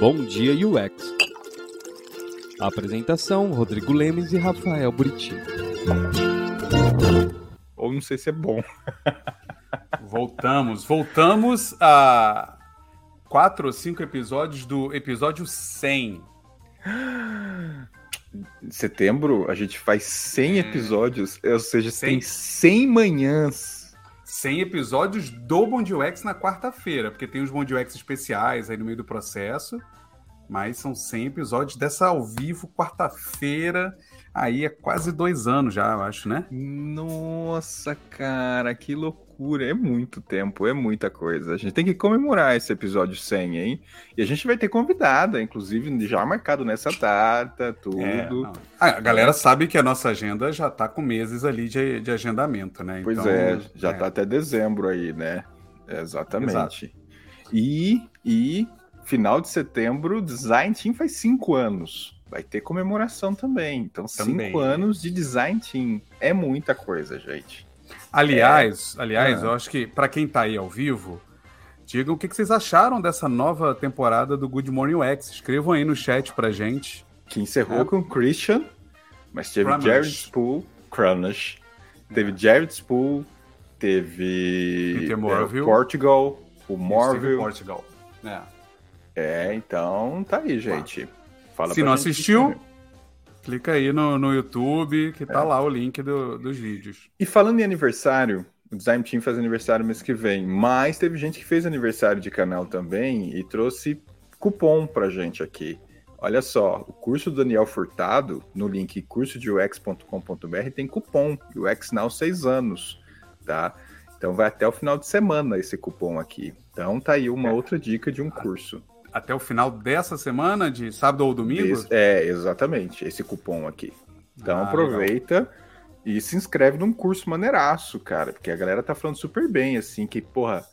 Bom Dia UX. Apresentação: Rodrigo Lemes e Rafael Buriti. Ou não sei se é bom. Voltamos, voltamos a quatro ou cinco episódios do episódio 100. Em setembro a gente faz 100 É. episódios, ou seja, 100. tem 100 manhãs. 100 episódios do Bom Dia UX na quarta-feira, porque tem os Bom Dia UX especiais aí no meio do processo, mas são 100 episódios dessa ao vivo, quarta-feira, aí é quase dois anos já, eu acho, né? Nossa, cara, que loucura. É muito tempo, é muita coisa. A gente tem que comemorar esse episódio 100, hein? E a gente vai ter convidada, inclusive já marcado nessa data, tudo. É, a galera sabe que a nossa agenda já tá com meses ali de, de agendamento, né? Pois Então, é, já tá até dezembro aí, né? Exatamente. E, e final de setembro, Design Team faz cinco anos. Vai ter comemoração também. Então, Também. cinco anos de Design Team. É muita coisa, gente. Aliás, aliás, Ah. eu acho que para quem tá aí ao vivo, digam o que, que vocês acharam dessa nova temporada do Good Morning UX. Escrevam aí no chat pra gente. Que encerrou É. com Christian, mas teve Cronus. Jared Spool, Cronus. Teve Jared Spool, teve Peter é, Morville. Portugal, o Morville. Portugal. É. É, então tá aí, gente. Fala Se não gente assistiu, também. Clica aí no, no YouTube, que É. tá lá o link do- dos vídeos. E falando em aniversário, o Design Team faz aniversário mês que vem, mas teve gente que fez aniversário de canal também e trouxe cupom pra gente aqui. Olha só, o curso do Daniel Furtado, no link cursodeux.com.br, tem cupom UX Now 6 anos, tá? Então vai até o final de semana esse cupom aqui. Então tá aí uma É. outra dica de um curso. Até o final dessa semana, de sábado ou domingo. Esse- é, exatamente, esse cupom aqui. Então Ah, aproveita e se inscreve num curso maneiraço, cara, porque a galera tá falando super bem, assim, que, porra,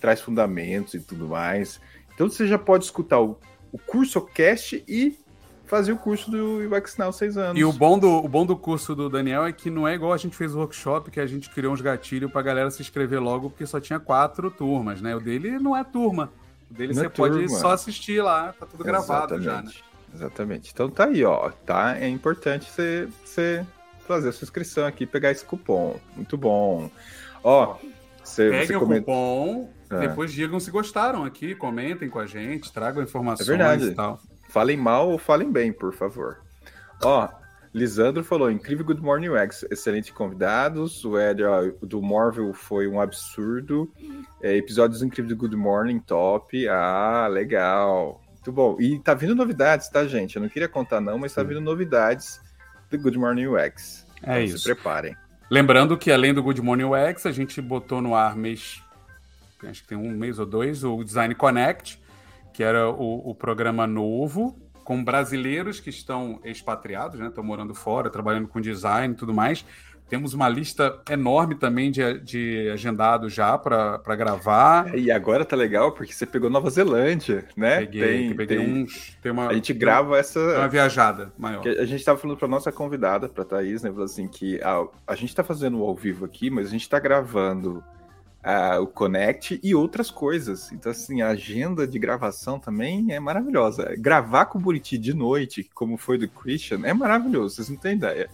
traz fundamentos e tudo mais. Então você já pode escutar o, o curso cast e fazer o curso do UX Now 6 anos. E o bom, do, o bom do curso do Daniel é que não é igual a gente fez o workshop, que a gente criou uns gatilhos pra galera se inscrever logo, porque só tinha quatro turmas, né? O dele não é turma. O dele você pode só assistir lá, tá tudo gravado já, né? Exatamente. Exatamente. Então tá aí, ó. Tá? É importante você, você fazer a sua inscrição aqui pegar esse cupom. Muito bom. Ó, você, você Peguem o comenta. cupom, É. depois digam se gostaram aqui, comentem com a gente, tragam informações É verdade. e tal. Falem mal ou falem bem, por favor. Ó, Lisandro falou: incrível Good Morning UX, excelente convidados. O Ed ó, do Marvel foi um absurdo. É, episódios incríveis do Good Morning, top. Ah, legal. Muito bom. E tá vindo novidades, tá, gente? Eu não queria contar, não, mas tá vindo novidades do Good Morning UX. É Então isso. Se preparem. Lembrando que além do Good Morning UX, a gente botou no ar mês, acho que tem um mês ou dois, o Design Connect, que era o, o programa novo, com brasileiros que estão expatriados, né? Estão morando fora, trabalhando com design e tudo mais. Temos uma lista enorme também de, de agendados já para gravar. E agora tá legal porque você pegou Nova Zelândia, né? Peguei, peguei tem- uns. Tem uma, A gente grava essa. tem uma viajada maior. A gente estava falando para nossa convidada, para Thaís, né? falou assim que a, a gente está fazendo ao vivo aqui, mas a gente está gravando o Connect e outras coisas. Então, assim, a agenda de gravação também é maravilhosa. Gravar com o Buriti de noite, como foi do Christian, é maravilhoso, vocês não têm ideia.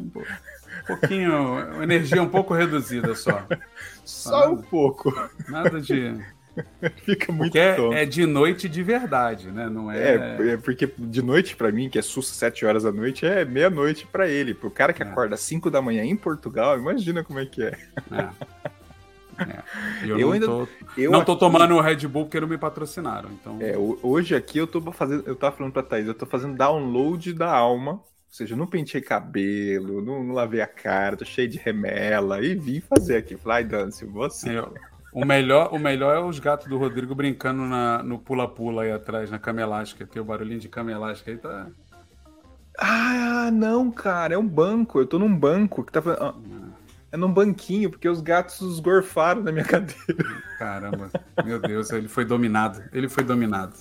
Um pouquinho, energia um pouco reduzida só. Só Ah. um pouco. Nada de. Fica muito Porque é, tonto. é de noite de verdade, né? Não é. É, é porque de noite pra mim, que é sus 7 horas da noite, é meia-noite pra ele. Pro cara que É. acorda às 5 da manhã em Portugal, imagina como é que é. é. É. Eu, Eu não, ainda- tô, Eu não tô aqui- tomando o Red Bull porque não me patrocinaram. Então, É, ho- hoje aqui eu tô fazendo, eu tava falando pra Thaís, eu tô fazendo download da alma, ou seja, eu não pentei cabelo, não, não lavei a cara, tô cheio de remela, e vim fazer aqui. Falei, Dance, você. eu- o, melhor, o melhor é os gatos do Rodrigo brincando na- no pula-pula aí atrás, na cama elástica. Tem o barulhinho de cama elástica aí, tá. Ah, não, cara, é um banco, eu tô num banco que tava. ah, É num banquinho, porque os gatos esgorfaram na minha cadeira. Caramba, meu Deus, ele foi dominado. Ele foi dominado.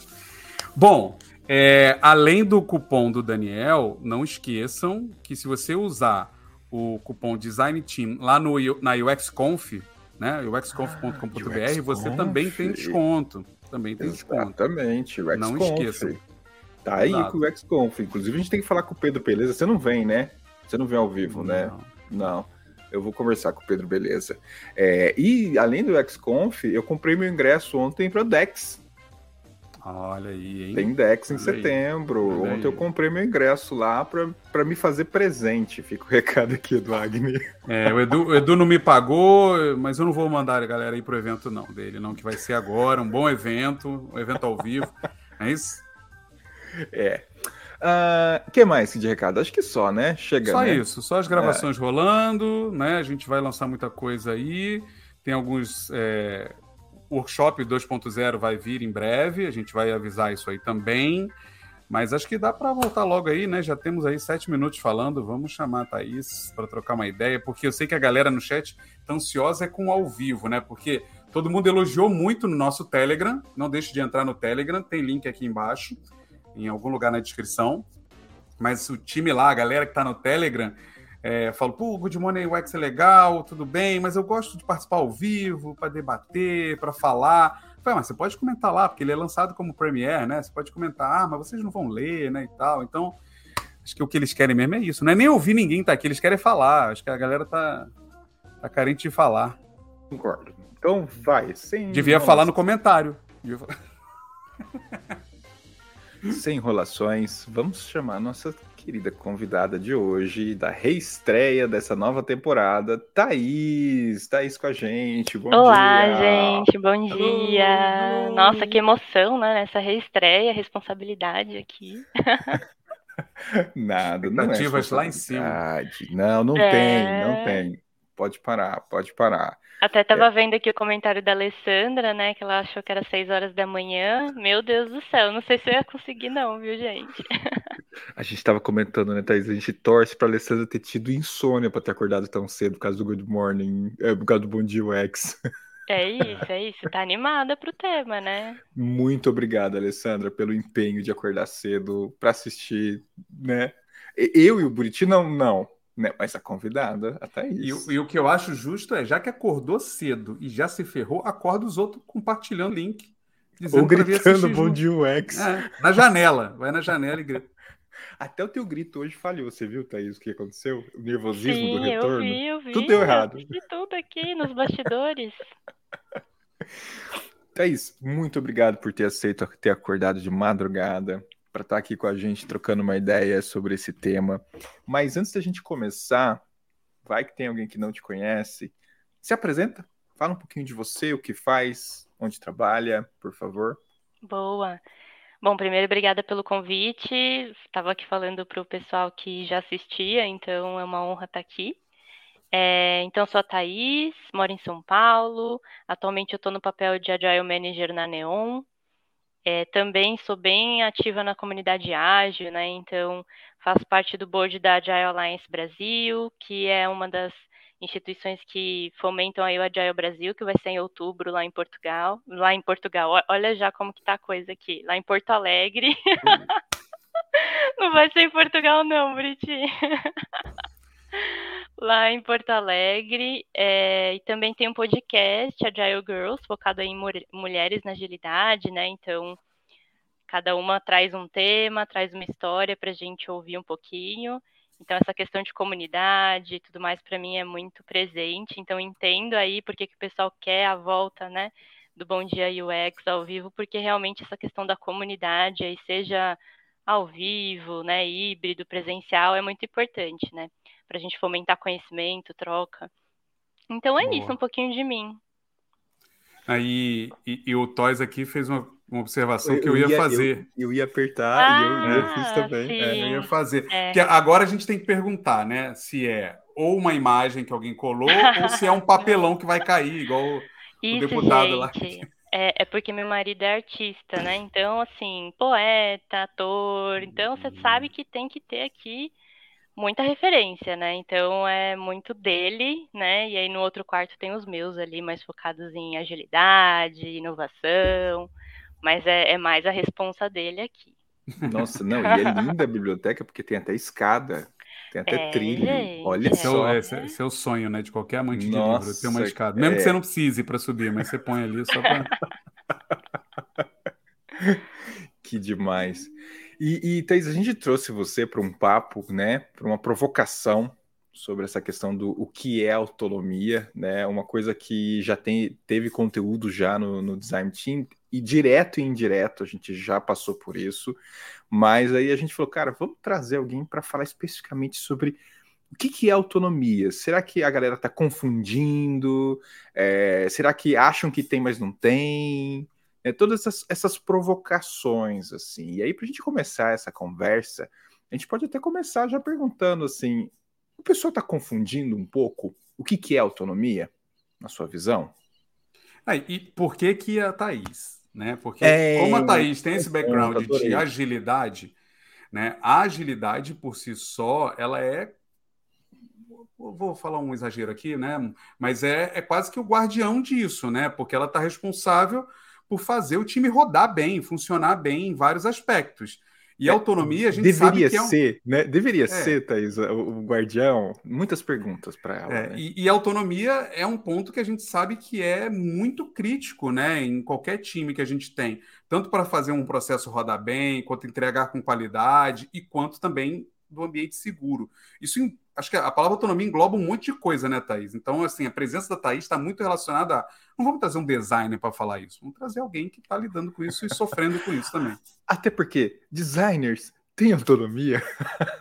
Bom, é, além do cupom do Daniel, não esqueçam que se você usar o cupom Design Team lá no, na UX Conf, né? uxconf.com.br, você também tem desconto. Também tem desconto. Exatamente, o Não esqueça. Tá aí Exato. com o XConf. Inclusive, a gente tem que falar com o Pedro Beleza. Você não vem, né? Você não vem ao vivo, né? Não. Eu vou conversar com o Pedro Beleza. É, e além do XConf, eu comprei meu ingresso ontem para Dex. Olha aí, hein? Tem Dex em Olha setembro. Ontem eu comprei meu ingresso lá para me fazer presente. Fica o recado aqui do Agni. É, o Edu, o Edu não me pagou, mas eu não vou mandar a galera ir pro evento não dele, não, que vai ser agora, um bom evento, um evento ao vivo. É isso? É. O que mais de recado? Acho que só, né? Chega, Só né? isso, só as gravações rolando, né? A gente vai lançar muita coisa aí. Tem alguns. É... Workshop 2.0 vai vir em breve, a gente vai avisar isso aí também. Mas acho que dá para voltar logo aí, né? Já temos aí sete minutos falando. Vamos chamar a Thaís para trocar uma ideia, porque eu sei que a galera no chat tá ansiosa é com ao vivo, né? Porque todo mundo elogiou muito no nosso Telegram. Não deixe de entrar no Telegram, tem link aqui embaixo, em algum lugar na descrição. Mas o time lá, a galera que tá no Telegram, é, falou, pô, o Good Morning UX é legal, tudo bem, mas eu gosto de participar ao vivo, para debater, para falar. Eu Falei, mas você pode comentar lá, porque ele é lançado como Premiere, né? Você pode comentar, ah, mas vocês não vão ler, né, e tal. Então, acho que o que eles querem mesmo é isso. Não é nem ouvir ninguém tá aqui, eles querem falar. Acho que a galera tá, tá carente de falar. Concordo. Então vai, sem Devia falar no comentário. Falar- Sem enrolações, vamos chamar a nossa querida convidada de hoje, da reestreia dessa nova temporada, Thaís. Thaís com a gente. Bom Olá, dia. gente, bom dia. Nossa, que emoção, né? Nessa reestreia, responsabilidade aqui. Nada, não é lá em cima. Não, não É. tem, não tem. Pode parar, pode parar. Até tava vendo aqui o comentário da Alessandra, né? Que ela achou que era 6 horas da manhã. Meu Deus do céu, não sei se eu ia conseguir, não, viu, gente? A gente tava comentando, né, Thaís? A gente torce pra Alessandra ter tido insônia pra ter acordado tão cedo por causa do Good Morning, é, por causa do Bom Dia UX. É isso, é isso. Tá animada pro tema, né? Muito obrigado, Alessandra, pelo empenho de acordar cedo pra assistir, né? Eu e o Buriti não, não, né? Mas a convidada, a Thaís. E, o- e o que eu acho justo é, já que acordou cedo e já se ferrou, acorda os outros compartilhando o link. dizendo Ou gritando Bom. Dia UX. É, na janela. Vai na janela e grita. Até o teu grito hoje falhou, você viu, Thaís, o que aconteceu? O nervosismo Sim, do eu retorno? vi, eu vi. Tudo deu eu errado. assisti tudo aqui nos bastidores. Thaís, muito obrigado por ter aceito ter acordado de madrugada para estar aqui com a gente trocando uma ideia sobre esse tema. Mas antes da gente começar, vai que tem alguém que não te conhece, se apresenta, fala um pouquinho de você, o que faz, onde trabalha, por favor. Boa. Bom, primeiro, obrigada pelo convite. Estava aqui falando para o pessoal que já assistia, então é uma honra estar aqui. É, então, sou a Thaís, moro em São Paulo. Atualmente, eu estou no papel de Agile Manager na Neon. É, também sou bem ativa na comunidade ágil, né? Então, faço parte do board da Agile Alliance Brasil, que é uma das instituições que fomentam aí o Agile Brasil, que vai ser em outubro lá em Portugal. Lá em Portugal, olha já como que tá a coisa aqui. Lá em Porto Alegre. Não vai ser em Portugal não, Briti. Lá em Porto Alegre. é, e também tem um podcast, Agile Girls, focado em mulheres na agilidade, né? Então, cada uma traz um tema, traz uma história para a gente ouvir um pouquinho. Então, essa questão de comunidade e tudo mais, para mim, é muito presente. Então, entendo aí porque que o pessoal quer a volta, né, do Bom Dia UX ao vivo, porque realmente essa questão da comunidade, aí seja ao vivo, né, híbrido, presencial, é muito importante, né, para a gente fomentar conhecimento, troca. Então, é Boa. isso, um pouquinho de mim. Aí, e, e o Toys aqui fez uma, uma observação que eu, ia, fazer. Eu, eu ia apertar e eu, eu Ah, fiz também. é. Eu ia fazer. É. Porque agora a gente tem que perguntar, né? Se é ou uma imagem que alguém colou ou se é um papelão que vai cair, igual o- Isso, deputado lá. gente. É, é porque meu marido é artista, né? Então, assim, poeta, ator. Então, você sabe que tem que ter aqui muita referência, né? Então, é muito dele, né? E aí no outro quarto tem os meus ali, mais focados em agilidade, inovação. Mas é, é mais a responsa dele aqui. Nossa, não, e é linda a biblioteca porque tem até escada. Tem até É, trilho. gente, Olha é. Esse é, o, só. esse é- é o sonho, né, de qualquer amante de Nossa, livro, ter uma escada. Mesmo que é. você não precise para subir, mas você põe ali só para. Que demais. E, e Thaís, a gente trouxe você para um papo, né, para uma provocação sobre essa questão do o que é autonomia, né, uma coisa que já tem, teve conteúdo já no, no Design Team, e direto e indireto a gente já passou por isso, mas aí a gente falou, cara, vamos trazer alguém para falar especificamente sobre o que, que é autonomia? Será que a galera está confundindo? É, será que acham que tem, mas não tem? É, todas essas, essas provocações, assim. E aí, para a gente começar essa conversa, a gente pode até começar já perguntando assim: o pessoal está confundindo um pouco o que, que é autonomia, na sua visão? Ah, e por que que a Thaís? Né? Porque É, como a Thaís tem esse background adorei. de agilidade, né? A agilidade por si só, ela é. Vou falar um exagero aqui, né? Mas é, é quase que o guardião disso, né? Porque ela está responsável por fazer o time rodar bem, funcionar bem em vários aspectos. E a autonomia, a gente Deveria sabe que é um, ser, né? Deveria ser, Thaís, o, guardião. Muitas perguntas para ela. É, né? e, e a autonomia é um ponto que a gente sabe que é muito crítico, né, em qualquer time que a gente tem, tanto para fazer um processo rodar bem, quanto entregar com qualidade e quanto também do ambiente seguro. Isso, acho que a palavra autonomia engloba um monte de coisa, né, Thaís? Então, assim, a presença da Thaís está muito relacionada a. Não vamos trazer um designer para falar isso, vamos trazer alguém que está lidando com isso e sofrendo com isso também. Até porque designers têm autonomia.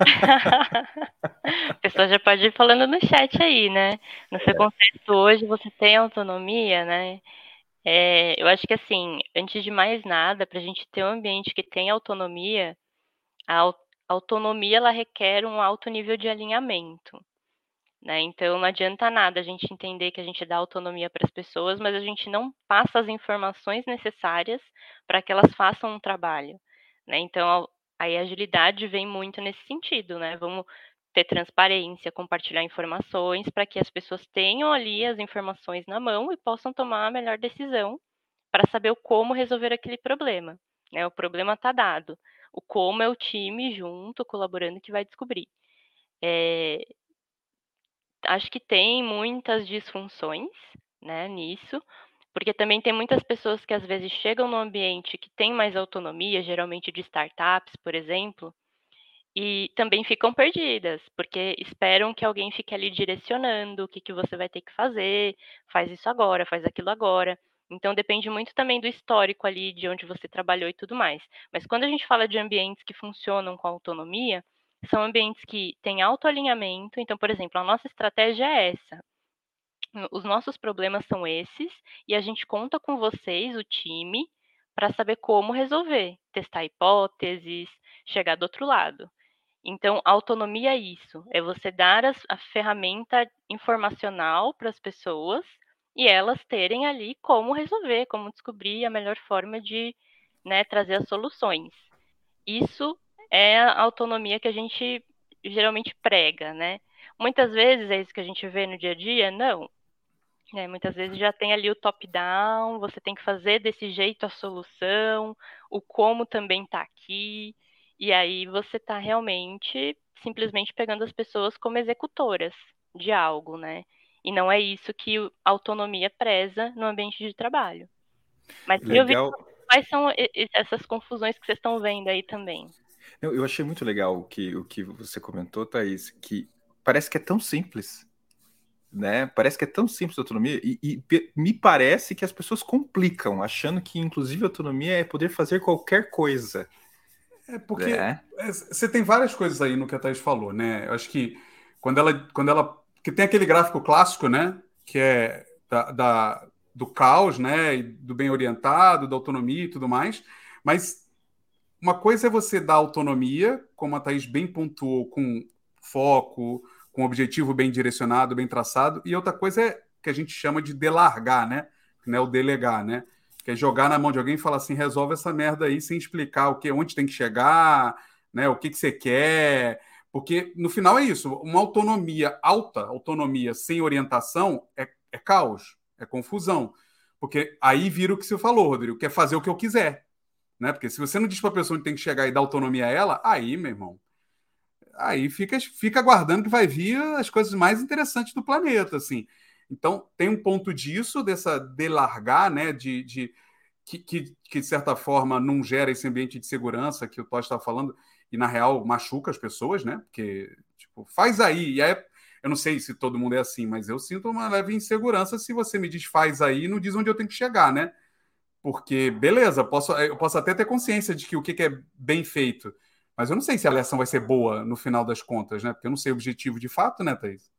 A pessoa já pode ir falando no chat aí, né? No seu contexto hoje, você tem autonomia, né? É, eu acho que assim, antes de mais nada, para a gente ter um ambiente que tem autonomia, a au- autonomia ela requer um alto nível de alinhamento, né? Então não adianta nada a gente entender que a gente dá autonomia para as pessoas, mas a gente não passa as informações necessárias para que elas façam um trabalho, né? Então a- aí a agilidade vem muito nesse sentido, né? Vamos ter transparência, compartilhar informações para que as pessoas tenham ali as informações na mão e possam tomar a melhor decisão para saber o como resolver aquele problema. Né? O problema está dado. O como é o time junto, colaborando, que vai descobrir. É, Acho que tem muitas disfunções né, nisso, porque também tem muitas pessoas que às vezes chegam no ambiente que tem mais autonomia, geralmente de startups, por exemplo, e também ficam perdidas, porque esperam que alguém fique ali direcionando o que, que você vai ter que fazer, faz isso agora, faz aquilo agora. Então depende muito também do histórico ali, de onde você trabalhou e tudo mais. Mas quando a gente fala de ambientes que funcionam com autonomia, são ambientes que têm autoalinhamento. Então, por exemplo, a nossa estratégia é essa. Os nossos problemas são esses, e a gente conta com vocês, o time, para saber como resolver, testar hipóteses, chegar do outro lado. Então, autonomia é isso, é você dar as, a ferramenta informacional para as pessoas e elas terem ali como resolver, como descobrir a melhor forma de né, trazer as soluções. Isso é a autonomia que a gente geralmente prega, né? Muitas vezes é isso que a gente vê no dia a dia? Não. É, muitas vezes já tem ali o top-down, você tem que fazer desse jeito a solução, o como também está aqui. E aí você está realmente simplesmente pegando as pessoas como executoras de algo, né? E não é isso que a autonomia preza no ambiente de trabalho. Mas eu vi Legal. quais são essas confusões que vocês estão vendo aí também. Eu, achei muito legal o que, o que você comentou, Thaís, que parece que é tão simples. Né? Parece que é tão simples a autonomia e, e me parece que as pessoas complicam, achando que inclusive a autonomia é poder fazer qualquer coisa. É porque é. você tem várias coisas aí no que a Thaís falou, né? Eu acho que quando ela, quando ela, que tem aquele gráfico clássico, né? Que é da, da, do caos, né? Do bem orientado, da autonomia e tudo mais. Mas uma coisa é você dar autonomia, como a Thaís bem pontuou, com foco, com objetivo bem direcionado, bem traçado, e outra coisa é que a gente chama de delargar, né? né? O delegar, né? Que é jogar na mão de alguém e falar assim, resolve essa merda aí sem explicar o que, onde tem que chegar, né? O que, que você quer. Porque no final é isso, uma autonomia alta, autonomia sem orientação, é, é caos, é confusão. Porque aí vira o que você falou, Rodrigo, que é fazer o que eu quiser. Né? Porque se você não diz para a pessoa onde tem que chegar e dar autonomia a ela, aí, meu irmão, aí fica, fica aguardando que vai vir as coisas mais interessantes do planeta, assim. Então, tem um ponto disso, dessa de largar, né, de, de que, que, que, de certa forma não gera esse ambiente de segurança que o Todd está falando, e na real machuca as pessoas, né? Porque, tipo, faz aí, e aí eu não sei se todo mundo é assim, mas eu sinto uma leve insegurança se você me diz faz aí e não diz onde eu tenho que chegar, né? Porque, beleza, posso, eu posso até ter consciência de que o que é bem feito, mas eu não sei se a lição vai ser boa no final das contas, né? Porque eu não sei o objetivo de fato, né, Thaís?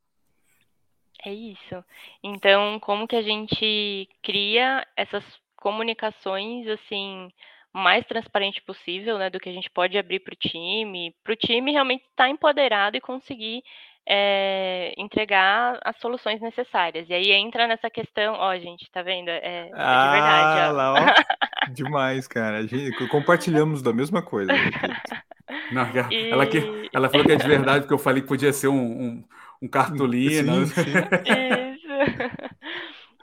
É isso. Então, como que a gente cria essas comunicações, assim, mais transparente possível, né, do que a gente pode abrir para o time, para o time realmente estar tá empoderado e conseguir é, entregar as soluções necessárias. E aí entra nessa questão, ó, gente, tá vendo? É, é ah, de verdade. Ó. Lá, ó. Demais, cara. A gente, compartilhamos da mesma coisa. Não, e... ela, que, ela falou que é de verdade, porque eu falei que podia ser um, um, um cartolina. Sim, sim. Isso.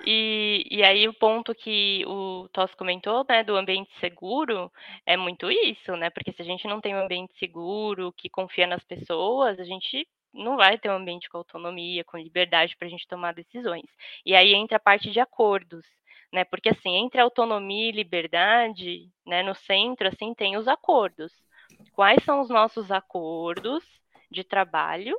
E, e aí o ponto que o Toss comentou, né, do ambiente seguro, é muito isso, né? Porque se a gente não tem um ambiente seguro, que confia nas pessoas, a gente não vai ter um ambiente com autonomia, com liberdade para a gente tomar decisões. E aí entra a parte de acordos, né? Porque assim, entre autonomia e liberdade, né, no centro assim tem os acordos. Quais são os nossos acordos de trabalho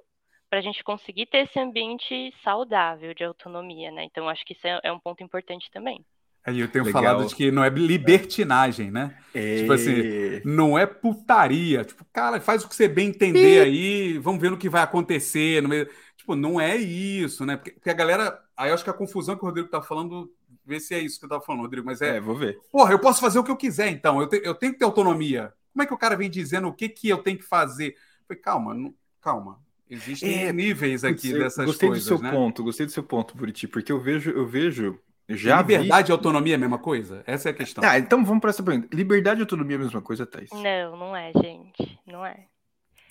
para a gente conseguir ter esse ambiente saudável de autonomia, né? Então acho que isso é, é um ponto importante também. Aí eu tenho Legal. falado de que não é libertinagem, né? É. Tipo assim, não é putaria. Tipo, cara, faz o que você bem entender aí, vamos ver no que vai acontecer. No meio... Tipo, não é isso, né? Porque, porque, a galera. Aí eu acho que a confusão que o Rodrigo tá falando, vê se é isso que eu tava falando, Rodrigo, mas é. É, vou ver. Porra, eu posso fazer o que eu quiser, então. Eu, te, eu tenho que ter autonomia. Como é que o cara vem dizendo o que, que eu tenho que fazer? Eu falei, calma, não, calma. Existem é, níveis aqui dessas gostei coisas. Gostei do seu né? ponto, gostei do seu ponto, Buriti, porque eu vejo, eu vejo já liberdade vi... e autonomia é a mesma coisa? Essa é a questão. Ah, então vamos para essa pergunta. Liberdade e autonomia é a mesma coisa, Thais? Não, não é, gente. Não é.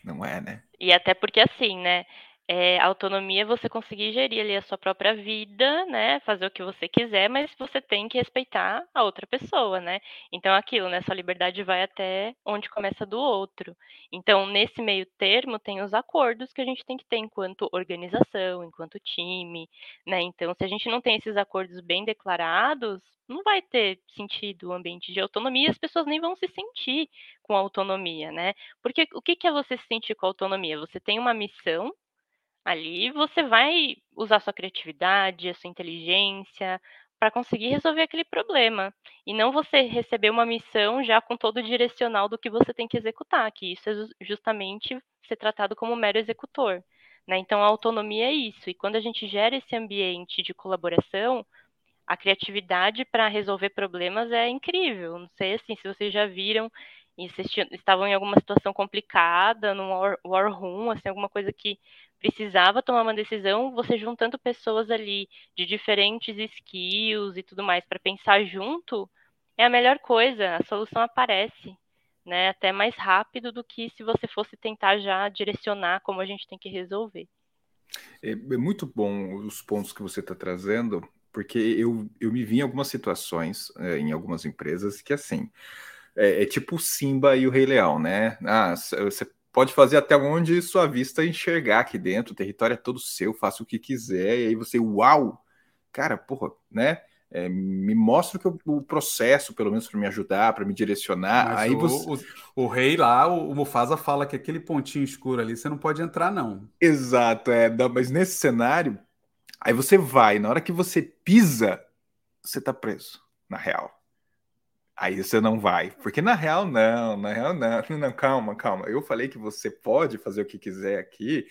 Não é, né? E até porque assim, né? É, autonomia é você conseguir gerir ali a sua própria vida, né? Fazer o que você quiser, mas você tem que respeitar a outra pessoa, né? Então, aquilo, né? Sua liberdade vai até onde começa do outro. Então, nesse meio termo, tem os acordos que a gente tem que ter enquanto organização, enquanto time, né? Então, se a gente não tem esses acordos bem declarados, não vai ter sentido o ambiente de autonomia, as pessoas nem vão se sentir com autonomia, né? Porque o que é você se sentir com autonomia? Você tem uma missão ali você vai usar sua criatividade, a sua inteligência para conseguir resolver aquele problema. E não você receber uma missão já com todo o direcional do que você tem que executar, que isso é justamente ser tratado como mero executor. Né? Então, a autonomia é isso. E quando a gente gera esse ambiente de colaboração, a criatividade para resolver problemas é incrível. Não sei assim, se vocês já viram e vocês estavam em alguma situação complicada, num war, war room, assim, alguma coisa que precisava tomar uma decisão, você juntando pessoas ali de diferentes skills e tudo mais para pensar junto, é a melhor coisa, a solução aparece, né? Até mais rápido do que se você fosse tentar já direcionar como a gente tem que resolver. É, é muito bom os pontos que você está trazendo, porque eu, eu me vi em algumas situações, é, em algumas empresas, que assim, é, é tipo o Simba e o Rei Leão, né? Ah, você pode fazer até onde sua vista enxergar aqui dentro, o território é todo seu, faça o que quiser, e aí você, uau, cara, porra, né? É, me mostra eu, o processo, pelo menos para me ajudar, para me direcionar. Mas aí o, você... o, o, rei lá, o, o, Mufasa fala que aquele pontinho escuro ali você não pode entrar, não. Exato, é, mas nesse cenário, aí você vai, na hora que você pisa, você tá preso, na real. Aí você não vai, porque na real não, na real não, não, calma, calma. Eu falei que você pode fazer o que quiser aqui,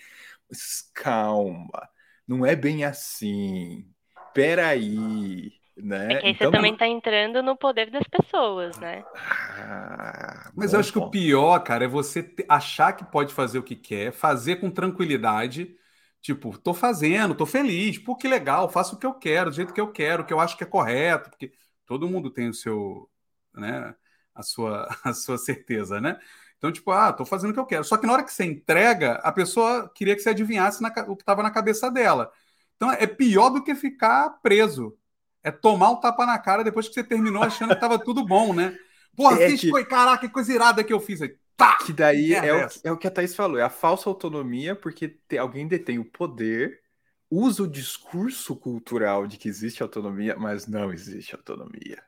mas calma, não é bem assim. Peraí, né? É que aí então, você também está entrando no poder das pessoas, né? Ah, mas bom, eu acho que o pior, cara, é você achar que pode fazer o que quer, fazer com tranquilidade. Tipo, tô fazendo, tô feliz, pô, que legal, faço o que eu quero, do jeito que eu quero, o que eu acho que é correto, porque todo mundo tem o seu, né, a sua, a sua certeza, né? Então, tipo, ah, tô fazendo o que eu quero. Só que na hora que você entrega, a pessoa queria que você adivinhasse na, o que estava na cabeça dela. Então, é pior do que ficar preso. É tomar um tapa na cara depois que você terminou achando que estava tudo bom, né? Porra, é que... foi, caraca, que coisa irada que eu fiz aí. Tá! Que daí É é, o, essa. é o que a Thaís falou, é a falsa autonomia, porque te- alguém detém o poder, usa o discurso cultural de que existe autonomia, mas não existe autonomia,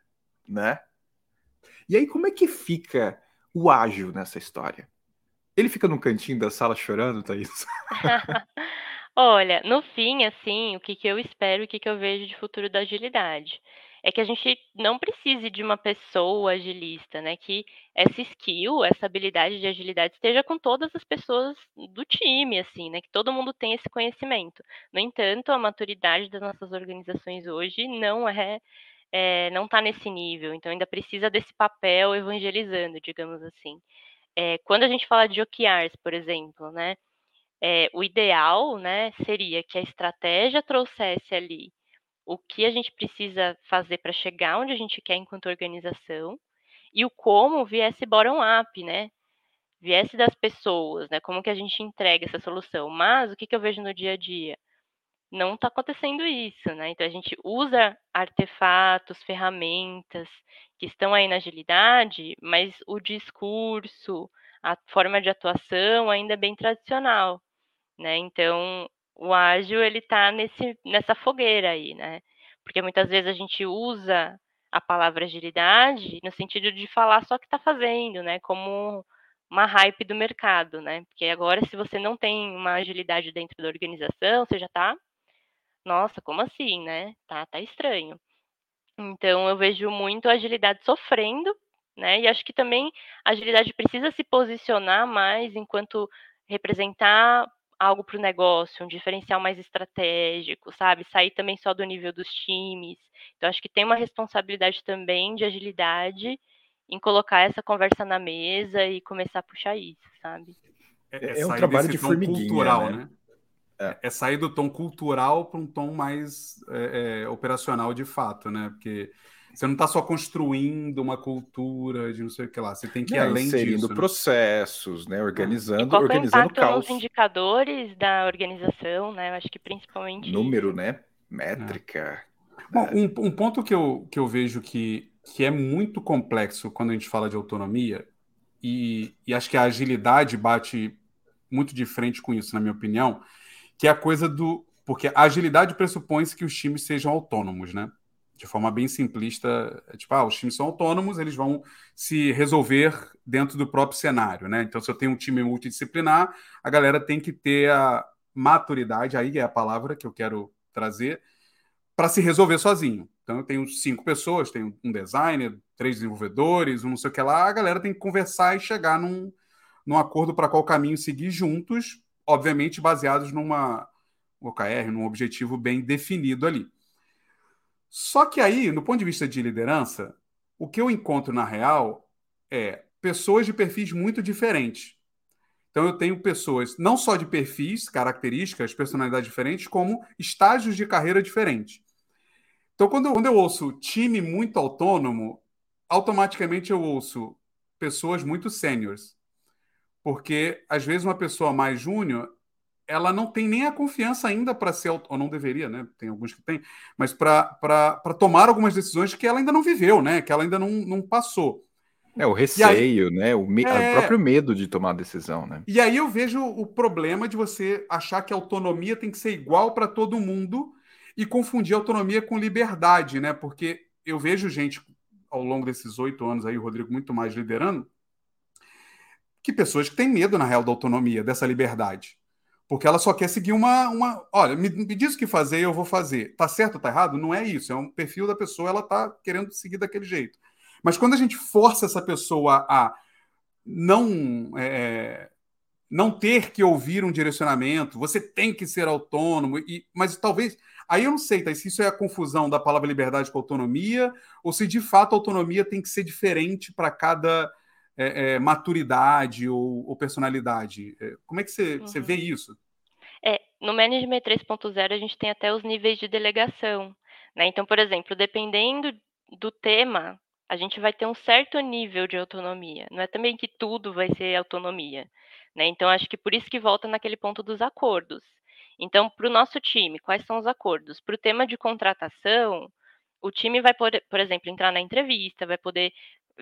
né? E aí, como é que fica o ágil nessa história? Ele fica num cantinho da sala chorando, Thaís? Olha, no fim, assim, o que que eu espero e o que que eu vejo de futuro da agilidade? É que a gente não precise de uma pessoa agilista, né? Que essa skill, essa habilidade de agilidade esteja com todas as pessoas do time, assim, né? Que todo mundo tenha esse conhecimento. No entanto, a maturidade das nossas organizações hoje não é, é não está nesse nível, então ainda precisa desse papel evangelizando, digamos assim. É, quando a gente fala de OKRs, por exemplo, né? É, o ideal, né, seria que a estratégia trouxesse ali o que a gente precisa fazer para chegar onde a gente quer enquanto organização e o como viesse bottom-up, né? Viesse das pessoas, né? Como que a gente entrega essa solução. Mas o que, que eu vejo no dia a dia? Não está acontecendo isso, né? Então a gente usa artefatos, ferramentas que estão aí na agilidade, mas o discurso, a forma de atuação ainda é bem tradicional, né? Então o ágil ele está nessa fogueira aí, né? Porque muitas vezes a gente usa a palavra agilidade no sentido de falar só que está fazendo, né? Como uma hype do mercado, né? Porque agora se você não tem uma agilidade dentro da organização, você já está nossa, como assim, né? Tá, tá estranho. Então eu vejo muito a agilidade sofrendo, né? E acho que também a agilidade precisa se posicionar mais enquanto representar algo para o negócio, um diferencial mais estratégico, sabe? Sair também só do nível dos times. Então acho que tem uma responsabilidade também de agilidade em colocar essa conversa na mesa e começar a puxar isso, sabe? É um sair trabalho desse de formiguinha, cultural, né? né? É. É. sair do tom cultural para um tom mais é, é, operacional de fato, né? Porque você não está só construindo uma cultura de não sei o que lá, você tem que ir Não, além inserindo disso. né? processos, né? E Organizando, qual que é o organizando impacto caos. nos indicadores da organização, né? Eu acho que principalmente Número, isso. né? Métrica. Bom, um, um ponto que eu, que eu vejo que, que é muito complexo quando a gente fala de autonomia, e, e acho que a agilidade bate muito de frente com isso, na minha opinião, que é a coisa do. Porque a agilidade pressupõe-se que os times sejam autônomos, né? De forma bem simplista, é tipo, ah, os times são autônomos, eles vão se resolver dentro do próprio cenário, né? Então, se eu tenho um time multidisciplinar, a galera tem que ter a maturidade, aí é a palavra que eu quero trazer, para se resolver sozinho. Então, eu tenho cinco pessoas, tenho um designer, três desenvolvedores, um não sei o que lá, a galera tem que conversar e chegar num, num acordo para qual caminho seguir juntos, obviamente baseados numa OKR, num objetivo bem definido ali. Só que aí, no ponto de vista de liderança, o que eu encontro na real é pessoas de perfis muito diferentes. Então eu tenho pessoas não só de perfis, características, personalidades diferentes, como estágios de carreira diferentes. Então quando eu, quando eu ouço time muito autônomo, automaticamente eu ouço pessoas muito sêniores. Porque às vezes uma pessoa mais júnior, ela não tem nem a confiança ainda para ser, ou não deveria, né? Tem alguns que têm, mas para tomar algumas decisões que ela ainda não viveu, né? Que ela ainda não, não passou. É, o receio, né? O, me... É. o próprio medo de tomar decisão, né? E aí eu vejo o problema de você achar que a autonomia tem que ser igual para todo mundo e confundir autonomia com liberdade, né? Porque eu vejo gente ao longo desses oito anos aí, o Rodrigo muito mais liderando, que pessoas que têm medo, na real, da autonomia, dessa liberdade. Porque ela só quer seguir uma. uma olha, me, me diz o que fazer eu vou fazer. Tá certo ou tá errado? Não é isso. É um perfil da pessoa, ela tá querendo seguir daquele jeito. Mas quando a gente força essa pessoa a não. É, não ter que ouvir um direcionamento, você tem que ser autônomo, e, mas talvez. Aí eu não sei, tá, se isso é a confusão da palavra liberdade com autonomia, ou se de fato a autonomia tem que ser diferente para cada é, é, maturidade ou, ou personalidade. É, como é que você, Uhum. você vê isso? É, no Management 3.0 a gente tem até os níveis de delegação, né? Então, por exemplo, dependendo do tema, a gente vai ter um certo nível de autonomia. Não é também que tudo vai ser autonomia, né? Então, acho que por isso que volta naquele ponto dos acordos. Então, para o nosso time, quais são os acordos? Para o tema de contratação, o time vai poder, por exemplo, entrar na entrevista, vai poder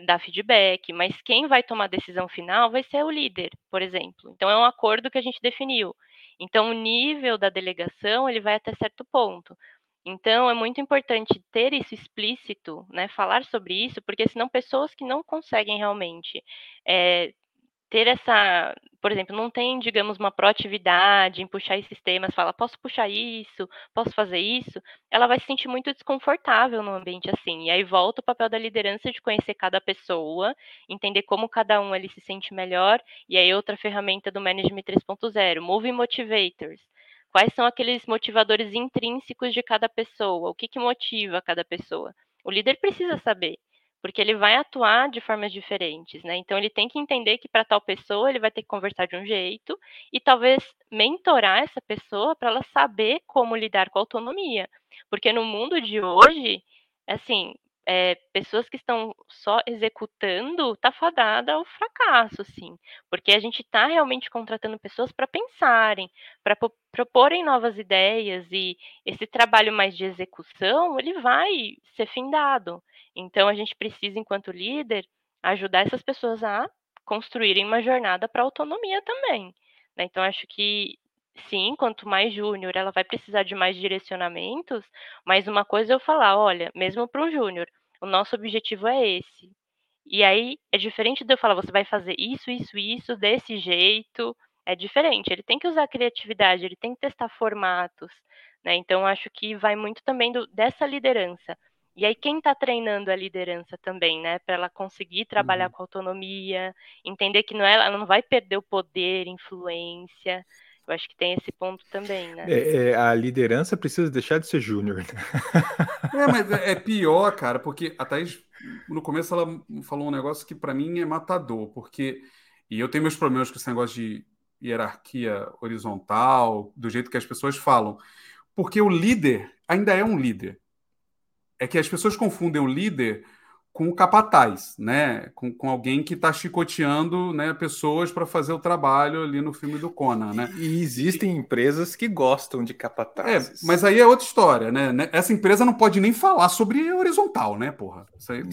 dar feedback, mas quem vai tomar a decisão final vai ser o líder, por exemplo. Então é um acordo que a gente definiu. Então o nível da delegação ele vai até certo ponto. Então é muito importante ter isso explícito, né, falar sobre isso, porque senão pessoas que não conseguem realmente é, ter essa, por exemplo, não tem, digamos, uma proatividade em puxar esses temas, fala, posso puxar isso, posso fazer isso, ela vai se sentir muito desconfortável no ambiente assim. E aí volta o papel da liderança de conhecer cada pessoa, entender como cada um ali se sente melhor, e aí outra ferramenta do Management 3.0, Move Motivators. Quais são aqueles motivadores intrínsecos de cada pessoa? O que, que motiva cada pessoa? O líder precisa saber porque ele vai atuar de formas diferentes, né? Então ele tem que entender que para tal pessoa ele vai ter que conversar de um jeito e talvez mentorar essa pessoa para ela saber como lidar com a autonomia, porque no mundo de hoje, assim, é, pessoas que estão só executando tá fadada ao fracasso, sim, porque a gente está realmente contratando pessoas para pensarem, para proporem novas ideias e esse trabalho mais de execução ele vai ser findado. Então a gente precisa, enquanto líder, ajudar essas pessoas a construírem uma jornada para autonomia também. Né? Então acho que sim, quanto mais júnior, ela vai precisar de mais direcionamentos, mas uma coisa é eu falar, olha, mesmo para um júnior, o nosso objetivo é esse. E aí é diferente de eu falar, você vai fazer isso, isso, isso, desse jeito. É diferente. Ele tem que usar criatividade, ele tem que testar formatos. Né? Então, acho que vai muito também do, dessa liderança. E aí, quem está treinando a liderança também, né? Para ela conseguir trabalhar uhum. com autonomia, entender que não é, ela não vai perder o poder, influência. Eu acho que tem esse ponto também, né? É, é, a liderança precisa deixar de ser júnior. Né? É, mas é, é pior, cara, porque a Thaís, no começo, ela falou um negócio que para mim é matador, porque. E eu tenho meus problemas com esse negócio de hierarquia horizontal, do jeito que as pessoas falam. Porque o líder ainda é um líder. É que as pessoas confundem o líder com o capataz, né? Com, com alguém que está chicoteando né, pessoas para fazer o trabalho ali no filme do Conan, né? E existem e, empresas que gostam de capatazes. É, mas aí é outra história, né? né? Essa empresa não pode nem falar sobre horizontal, né, porra? Aí...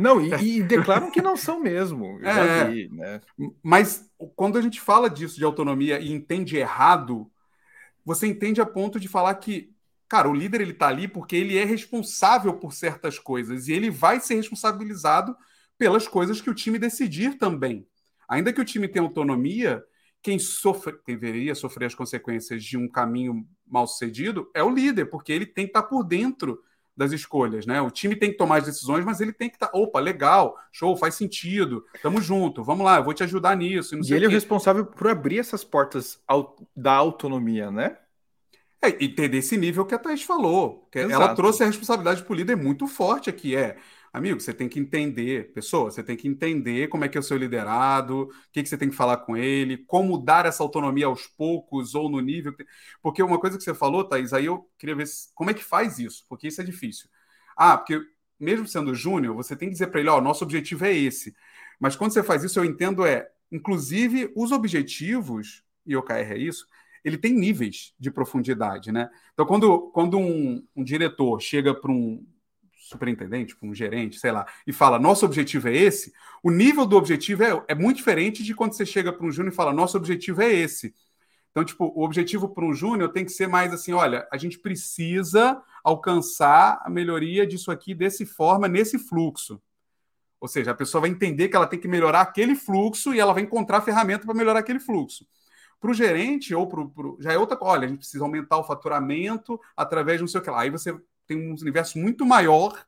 Não, não e, e, declaram que não são mesmo. Eu é, vi, né? Mas quando a gente fala disso de autonomia e entende errado, você entende a ponto de falar que Cara, o líder ele tá ali porque ele é responsável por certas coisas e ele vai ser responsabilizado pelas coisas que o time decidir também. Ainda que o time tenha autonomia, quem sofre, deveria sofrer as consequências de um caminho mal sucedido é o líder, porque ele tem que estar tá por dentro das escolhas, né? O time tem que tomar as decisões, mas ele tem que estar, tá, opa, legal, show, faz sentido, tamo junto, vamos lá, eu vou te ajudar nisso. E, e ele é o responsável por abrir essas portas da autonomia, né? É, e ter desse nível que a Thaís falou. Que ela trouxe a responsabilidade para o líder muito forte aqui. É, amigo, você tem que entender, pessoa, você tem que entender como é que é o seu liderado, o que, que você tem que falar com ele, como dar essa autonomia aos poucos ou no nível. Que... Porque uma coisa que você falou, Thaís, aí eu queria ver se... como é que faz isso, porque isso é difícil. Ah, porque mesmo sendo júnior, você tem que dizer para ele, ó, oh, nosso objetivo é esse. Mas quando você faz isso, eu entendo é, inclusive, os objetivos, e o OKR é isso, ele tem níveis de profundidade, né? Então, quando, quando um, um diretor chega para um superintendente, para um gerente, sei lá, e fala, nosso objetivo é esse, o nível do objetivo é, é muito diferente de quando você chega para um júnior e fala, nosso objetivo é esse. Então, tipo, o objetivo para um júnior tem que ser mais assim, olha, a gente precisa alcançar a melhoria disso aqui desse forma, nesse fluxo. Ou seja, a pessoa vai entender que ela tem que melhorar aquele fluxo e ela vai encontrar ferramenta para melhorar aquele fluxo. Para o gerente ou para o. Já é outra. Olha, a gente precisa aumentar o faturamento através de não sei o que lá. Aí você tem um universo muito maior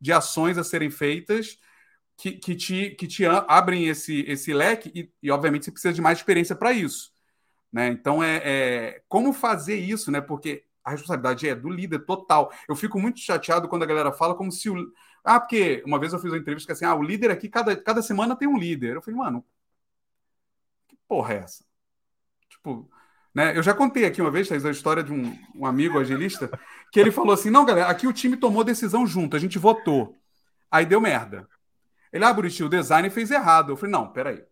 de ações a serem feitas que, que, te, que te abrem esse, esse leque e, e, obviamente, você precisa de mais experiência para isso. Né? Então, é, é, como fazer isso, né? Porque a responsabilidade é do líder total. Eu fico muito chateado quando a galera fala como se o. Ah, porque uma vez eu fiz uma entrevista que assim, ah, o líder aqui, cada, cada semana tem um líder. Eu falei, mano, que porra é essa? Tipo, né? Eu já contei aqui uma vez, a história de um, um amigo agilista, que ele falou assim: não, galera, aqui o time tomou decisão junto, a gente votou. Aí deu merda. Ele, ah, Buriti, o design fez errado. Eu falei, não, peraí.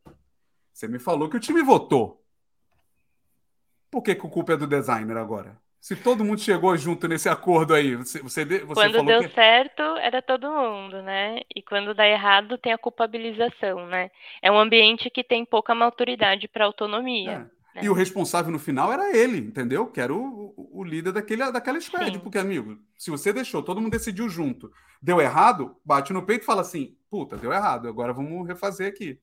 Você me falou que o time votou. Por que, que a culpa é do designer agora? Se todo mundo chegou junto nesse acordo aí, você, você, você Quando deu que... certo, era todo mundo, né? E quando dá errado, tem a culpabilização, né? É um ambiente que tem pouca maturidade para autonomia. É. Né? E o responsável no final era ele, entendeu? Que era o, o, o líder daquele, daquela squad. Porque, amigo, se você deixou, todo mundo decidiu junto, deu errado, bate no peito e fala assim: puta, deu errado, agora vamos refazer aqui.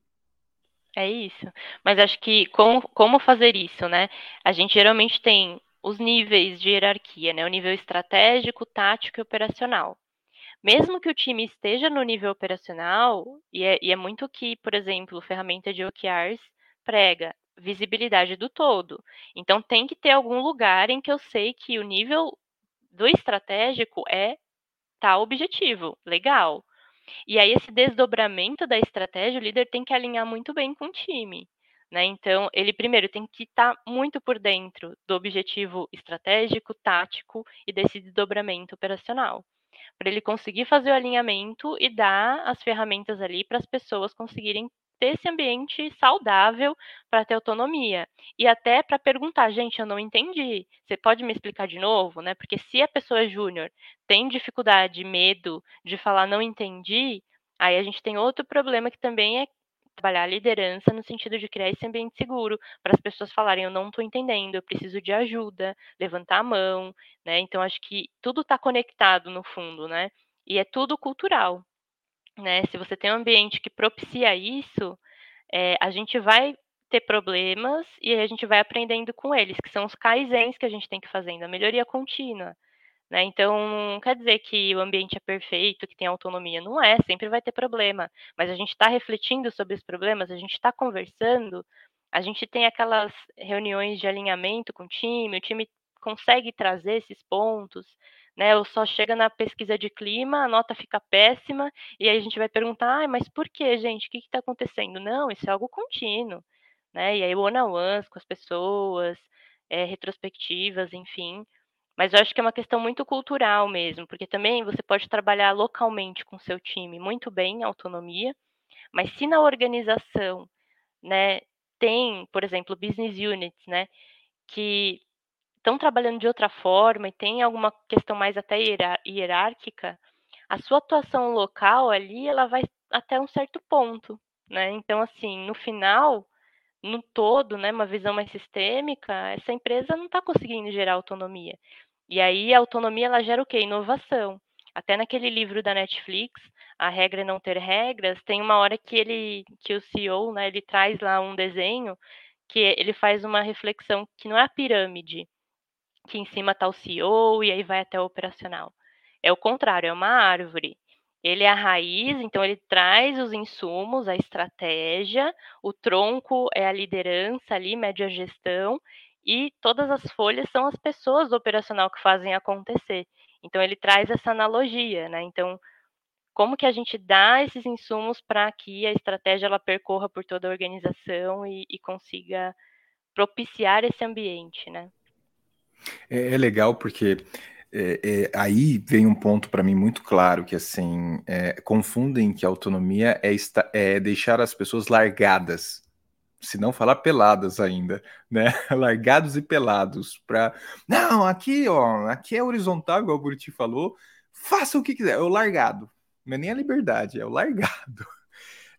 É isso. Mas acho que como, como fazer isso, né? A gente geralmente tem os níveis de hierarquia, né? O nível estratégico, tático e operacional. Mesmo que o time esteja no nível operacional, e é, e é muito que, por exemplo, a ferramenta de OKRs prega visibilidade do todo. Então tem que ter algum lugar em que eu sei que o nível do estratégico é tal objetivo. Legal. E aí esse desdobramento da estratégia, o líder tem que alinhar muito bem com o time. Né? Então, ele primeiro tem que estar tá muito por dentro do objetivo estratégico, tático e desse desdobramento operacional, para ele conseguir fazer o alinhamento e dar as ferramentas ali para as pessoas conseguirem ter esse ambiente saudável para ter autonomia. E até para perguntar, gente, eu não entendi. Você pode me explicar de novo, né? Porque se a pessoa júnior tem dificuldade, medo de falar não entendi, aí a gente tem outro problema que também é trabalhar a liderança no sentido de criar esse ambiente seguro para as pessoas falarem eu não estou entendendo, eu preciso de ajuda, levantar a mão, né? Então acho que tudo está conectado no fundo, né? E é tudo cultural, né? Se você tem um ambiente que propicia isso, é, a gente vai ter problemas e a gente vai aprendendo com eles, que são os kaizens que a gente tem que fazer, a melhoria contínua. Né? Então, não quer dizer que o ambiente é perfeito, que tem autonomia. Não é, sempre vai ter problema. Mas a gente está refletindo sobre os problemas, a gente está conversando, a gente tem aquelas reuniões de alinhamento com o time, o time consegue trazer esses pontos né? Ou só chega na pesquisa de clima, a nota fica péssima, e aí a gente vai perguntar, ah, mas por que, gente? O que está acontecendo? Não, isso é algo contínuo, né? E aí one-on-ones com as pessoas, é, retrospectivas, enfim. Mas eu acho que é uma questão muito cultural mesmo, porque também você pode trabalhar localmente com seu time muito bem, autonomia, mas se na organização, né, tem, por exemplo, business units, né, que estão trabalhando de outra forma e tem alguma questão mais até hierárquica, a sua atuação local ali, ela vai até um certo ponto, né? Então, assim, no final, no todo, né, uma visão mais sistêmica, essa empresa não está conseguindo gerar autonomia. E aí a autonomia ela gera o quê? Inovação. Até naquele livro da Netflix, A Regra é Não Ter Regras, tem uma hora que ele, que o CEO, né, ele traz lá um desenho que ele faz uma reflexão que não é a pirâmide, que em cima está o CEO e aí vai até o operacional. É o contrário, é uma árvore. Ele é a raiz, então ele traz os insumos, a estratégia, o tronco é a liderança ali, média gestão, e todas as folhas são as pessoas do operacional que fazem acontecer. Então ele traz essa analogia, né? Então, como que a gente dá esses insumos para que a estratégia ela percorra por toda a organização e, e consiga propiciar esse ambiente, né? É, é legal porque é, é, aí vem um ponto para mim muito claro que assim é, confundem que autonomia é, esta, é deixar as pessoas largadas, se não falar peladas ainda, né? Largados e pelados para não aqui ó aqui é horizontal igual o Buriti falou, faça o que quiser, é o largado, não é nem a liberdade, é o largado.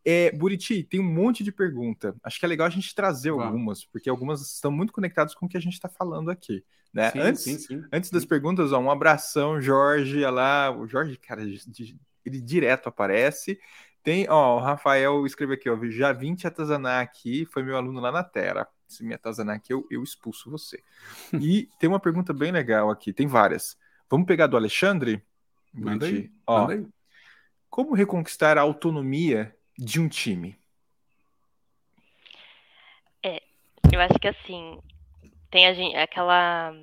É, Buriti, tem um monte de pergunta. Acho que é legal a gente trazer algumas, porque algumas estão muito conectadas com o que a gente está falando aqui. Né? Sim, antes, sim, sim. antes das perguntas, ó, um abração, Jorge. Olha lá, o Jorge, cara, ele direto aparece. Tem, ó, o Rafael escreveu aqui, ó, já vim te atazanar aqui, foi meu aluno lá na Terra. Se me atazanar aqui, eu, eu expulso você. e tem uma pergunta bem legal aqui, tem várias. Vamos pegar do Alexandre? Manda aí, ó, manda aí. Como reconquistar a autonomia de um time? É, eu acho que assim, tem a, aquela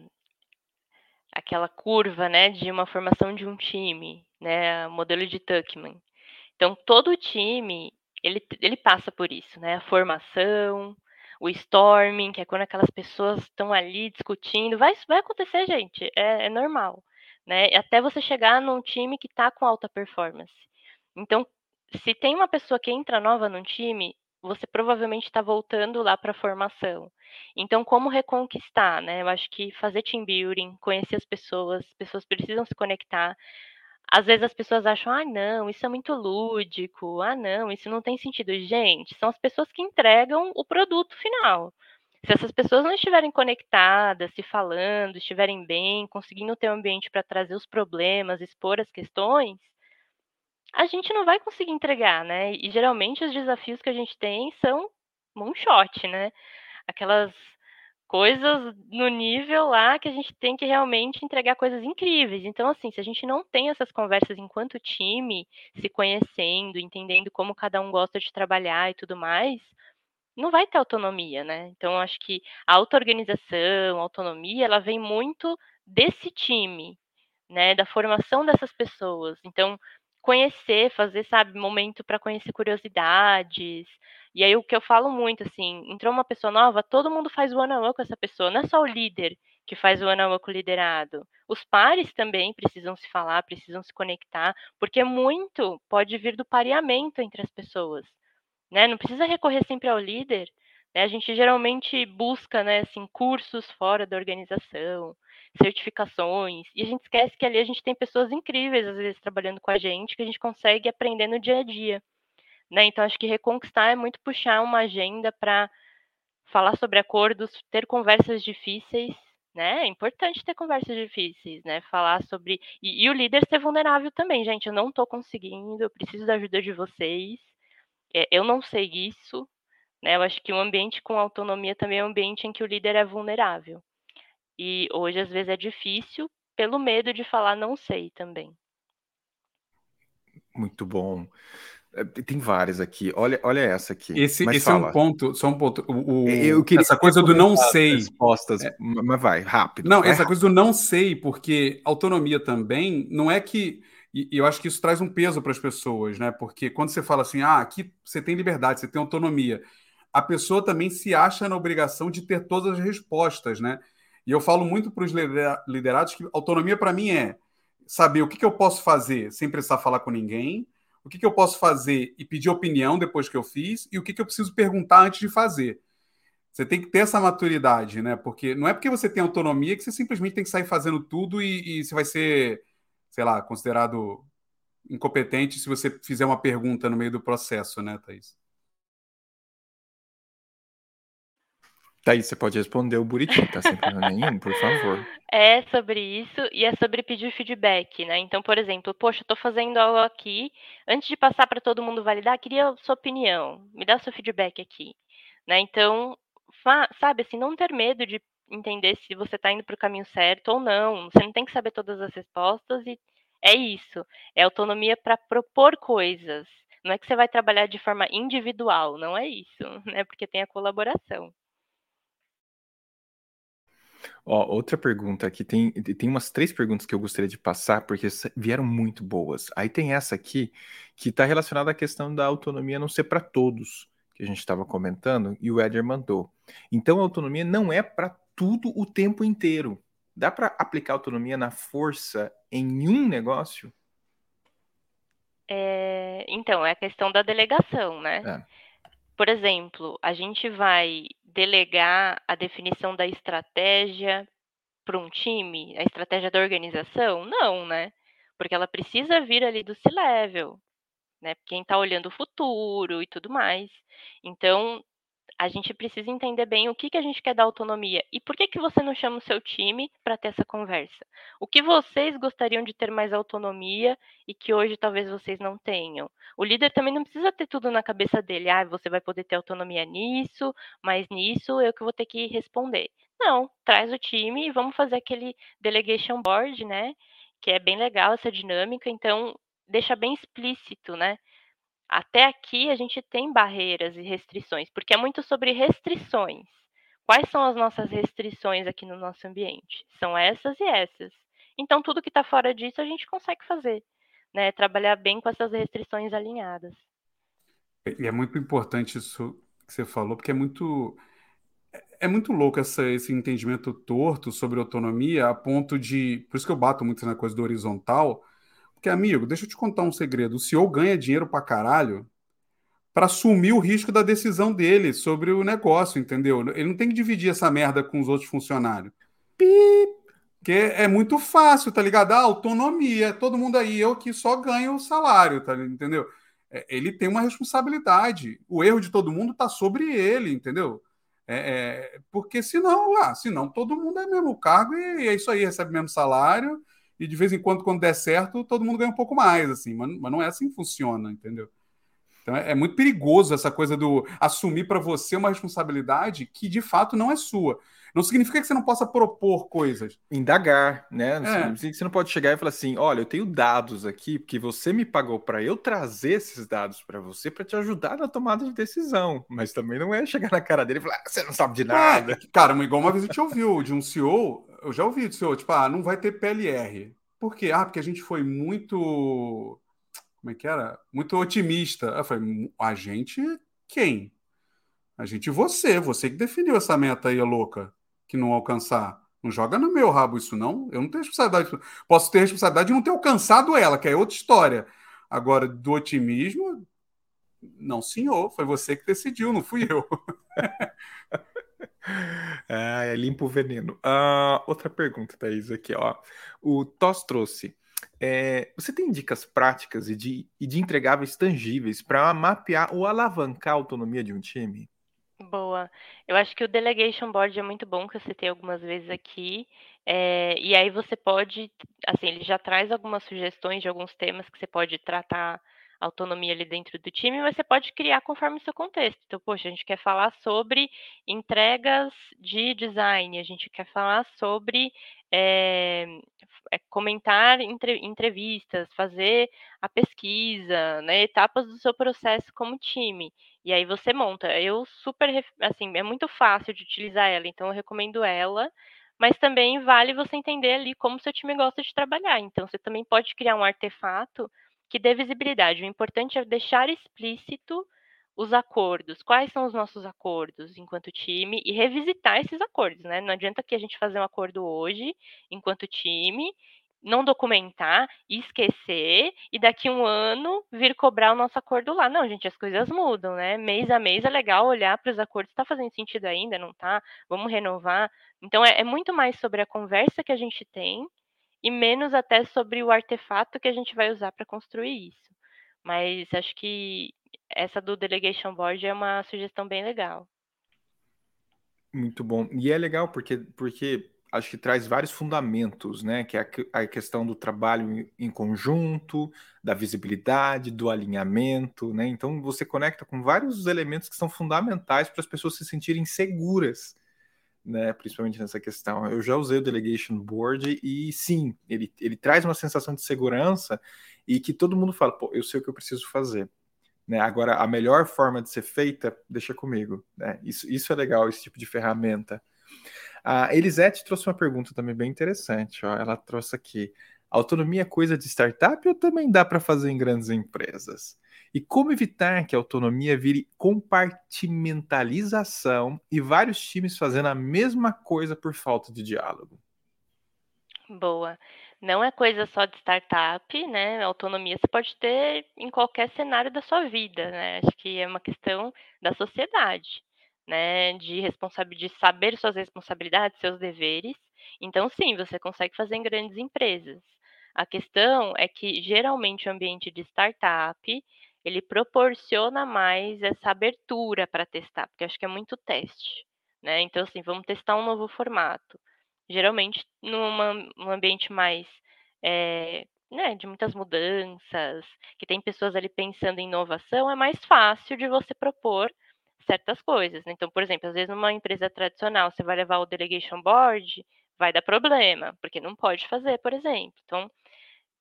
aquela curva, né, de uma formação de um time, né, modelo de Tuckman. Então todo time ele, ele passa por isso, né, a formação, o storming, que é quando aquelas pessoas estão ali discutindo, vai vai acontecer, gente, é, é normal, né, até você chegar num time que está com alta performance. Então se tem uma pessoa que entra nova num time, você provavelmente está voltando lá para a formação. Então, como reconquistar, né? Eu acho que fazer team building, conhecer as pessoas, as pessoas precisam se conectar. Às vezes as pessoas acham, ah, não, isso é muito lúdico, ah, não, isso não tem sentido. Gente, são as pessoas que entregam o produto final. Se essas pessoas não estiverem conectadas, se falando, estiverem bem, conseguindo ter um ambiente para trazer os problemas, expor as questões, a gente não vai conseguir entregar, né? E geralmente os desafios que a gente tem são moonshot, né? Aquelas coisas no nível lá que a gente tem que realmente entregar coisas incríveis. Então, assim, se a gente não tem essas conversas enquanto time, se conhecendo, entendendo como cada um gosta de trabalhar e tudo mais, não vai ter autonomia, né? Então, acho que a auto-organização, a autonomia, ela vem muito desse time, né? Da formação dessas pessoas. Então, conhecer, fazer, sabe, momento para conhecer curiosidades. E aí o que eu falo muito, assim, entrou uma pessoa nova, todo mundo faz o one on one com essa pessoa, não é só o líder que faz o one on one com o liderado. Os pares também precisam se falar, precisam se conectar, porque muito pode vir do pareamento entre as pessoas, né? Não precisa recorrer sempre ao líder, né? A gente geralmente busca, né, assim, cursos fora da organização, certificações, e a gente esquece que ali a gente tem pessoas incríveis, às vezes, trabalhando com a gente, que a gente consegue aprender no dia a dia. Né? Então, acho que reconquistar é muito puxar uma agenda para falar sobre acordos, ter conversas difíceis, né? É importante ter conversas difíceis, né? Falar sobre. E, e o líder ser vulnerável também, gente. Eu não estou conseguindo, eu preciso da ajuda de vocês. É, eu não sei isso, né? Eu acho que um ambiente com autonomia também é um ambiente em que o líder é vulnerável. E hoje, às vezes, é difícil pelo medo de falar não sei também. Muito bom. É, tem várias aqui. Olha, olha essa aqui. Esse, esse é um ponto, só um ponto. O, o eu queria essa coisa do não sei. Respostas, é, mas vai, rápido. Não, vai essa rápido. coisa do não sei, porque autonomia também não é que. E eu acho que isso traz um peso para as pessoas, né? Porque quando você fala assim, ah, aqui você tem liberdade, você tem autonomia, a pessoa também se acha na obrigação de ter todas as respostas, né? E eu falo muito para os liderados que autonomia para mim é saber o que, que, eu posso fazer sem precisar falar com ninguém, o que, que, eu posso fazer e pedir opinião depois que eu fiz, e o que, que eu preciso perguntar antes de fazer. Você tem que ter essa maturidade, né? Porque não é porque você tem autonomia que você simplesmente tem que sair fazendo tudo e, e você vai ser, sei lá, considerado incompetente se você fizer uma pergunta no meio do processo, né, Thaís? Thaís, você pode responder o Buriti, tá sem problema nenhum, por favor. É sobre isso e é sobre pedir feedback, né? Então, por exemplo, poxa, eu tô fazendo algo aqui, antes de passar para todo mundo validar, queria sua opinião, me dá seu feedback aqui, né? Então, sabe, assim, não ter medo de entender se você está indo para o caminho certo ou não. Você não tem que saber todas as respostas e é isso. É autonomia para propor coisas. Não é que você vai trabalhar de forma individual, não é isso, né? Porque tem a colaboração. Ó, outra pergunta aqui, tem, tem umas três perguntas que eu gostaria de passar, porque vieram muito boas. Aí tem essa aqui, que está relacionada à questão da autonomia não ser para todos, que a gente estava comentando, e o Eder mandou. Então, a autonomia não é para tudo o tempo inteiro. Dá para aplicar autonomia na força em um negócio? É, então, é a questão da delegação, né? É. Por exemplo, a gente vai delegar a definição da estratégia para um time, a estratégia da organização? Não, né? Porque ela precisa vir ali do C-level, né? Quem está olhando o futuro e tudo mais. Então, a gente precisa entender bem o que, que a gente quer dar autonomia e por que, que você não chama o seu time para ter essa conversa. O que vocês gostariam de ter mais autonomia e que hoje talvez vocês não tenham. O líder também não precisa ter tudo na cabeça dele. Ah, você vai poder ter autonomia nisso, mas nisso eu que vou ter que responder. Não, traz o time e vamos fazer aquele delegation board, né? Que é bem legal essa dinâmica. Então, deixa bem explícito, né? Até aqui a gente tem barreiras e restrições, porque é muito sobre restrições. Quais são as nossas restrições aqui no nosso ambiente? São essas e essas. Então, tudo que está fora disso a gente consegue fazer, né? Trabalhar bem com essas restrições alinhadas. E é muito importante isso que você falou, porque é muito é muito louco essa, esse entendimento torto sobre autonomia, a ponto de. Por isso que eu bato muito na coisa do horizontal, porque, amigo, deixa eu te contar um segredo. O CEO ganha dinheiro pra caralho para assumir o risco da decisão dele sobre o negócio, entendeu? Ele não tem que dividir essa merda com os outros funcionários. Porque é muito fácil, tá ligado? A ah, autonomia, todo mundo aí, eu que só ganho o salário, tá, entendeu? É, ele tem uma responsabilidade. O erro de todo mundo tá sobre ele, entendeu? É, é, porque senão, ah, senão todo mundo é mesmo cargo e é isso aí, recebe o mesmo salário, e de vez em quando, quando der certo, todo mundo ganha um pouco mais, assim, mas, mas não é assim que funciona, entendeu? Então é, é muito perigoso essa coisa do assumir para você uma responsabilidade que de fato não é sua. Não significa que você não possa propor coisas. Indagar, né? Não é. significa que você não pode chegar e falar assim: olha, eu tenho dados aqui, porque você me pagou para eu trazer esses dados para você para te ajudar na tomada de decisão. Mas também não é chegar na cara dele e falar: ah, você não sabe de nada. É, cara, igual uma vez a gente ouviu de um CEO, eu já ouvi do CEO, tipo, ah, não vai ter PLR. Por quê? Ah, porque a gente foi muito como é que era? Muito otimista. Eu falei, a gente quem? A gente você, você que definiu essa meta aí, louca, que não alcançar. Não joga no meu rabo isso, não. Eu não tenho responsabilidade. Posso ter responsabilidade de não ter alcançado ela, que é outra história. Agora, do otimismo, não, senhor. Foi você que decidiu, não fui eu. ah, é limpo o veneno. Uh, outra pergunta, Thaís, aqui, ó. O Tos trouxe. É, você tem dicas práticas e de, e de entregáveis tangíveis para mapear ou alavancar a autonomia de um time? Boa. Eu acho que o Delegation Board é muito bom, que eu citei algumas vezes aqui. É, e aí você pode, assim, ele já traz algumas sugestões de alguns temas que você pode tratar autonomia ali dentro do time, mas você pode criar conforme o seu contexto. Então, poxa, a gente quer falar sobre entregas de design, a gente quer falar sobre é, comentar entre, entrevistas, fazer a pesquisa, né, etapas do seu processo como time. E aí você monta. Eu super, assim, é muito fácil de utilizar ela, então eu recomendo ela. Mas também vale você entender ali como seu time gosta de trabalhar. Então, você também pode criar um artefato que dê visibilidade. O importante é deixar explícito os acordos, quais são os nossos acordos enquanto time e revisitar esses acordos, né? Não adianta que a gente fazer um acordo hoje enquanto time, não documentar esquecer e daqui um ano vir cobrar o nosso acordo lá. Não, gente, as coisas mudam, né? Mês a mês é legal olhar para os acordos, está fazendo sentido ainda, não tá? Vamos renovar. Então é, é muito mais sobre a conversa que a gente tem e menos até sobre o artefato que a gente vai usar para construir isso. Mas acho que essa do Delegation Board é uma sugestão bem legal. Muito bom. E é legal porque, porque acho que traz vários fundamentos, né? Que é a, questão do trabalho em conjunto, da visibilidade, do alinhamento, né? Então você conecta com vários elementos que são fundamentais para as pessoas se sentirem seguras né, principalmente nessa questão. Eu já usei o Delegation Board e sim, ele, ele traz uma sensação de segurança e que todo mundo fala, pô, eu sei o que eu preciso fazer. Né? Agora, a melhor forma de ser feita, deixa comigo. Né? Isso, isso é legal, esse tipo de ferramenta. A Elisete trouxe uma pergunta também bem interessante. Ó. Ela trouxe aqui: autonomia é coisa de startup ou também dá para fazer em grandes empresas? E como evitar que a autonomia vire compartimentalização e vários times fazendo a mesma coisa por falta de diálogo? Boa. Não é coisa só de startup, né? Autonomia você pode ter em qualquer cenário da sua vida, né? Acho que é uma questão da sociedade, né? De de saber suas responsabilidades, seus deveres. Então, sim, você consegue fazer em grandes empresas. A questão é que geralmente o ambiente de startup ele proporciona mais essa abertura para testar, porque acho que é muito teste, né? Então, assim, vamos testar um novo formato. Geralmente, num ambiente mais é, né, de muitas mudanças, que tem pessoas ali pensando em inovação, é mais fácil de você propor certas coisas. Né? Então, por exemplo, às vezes numa empresa tradicional você vai levar o delegation board, vai dar problema, porque não pode fazer, por exemplo. Então,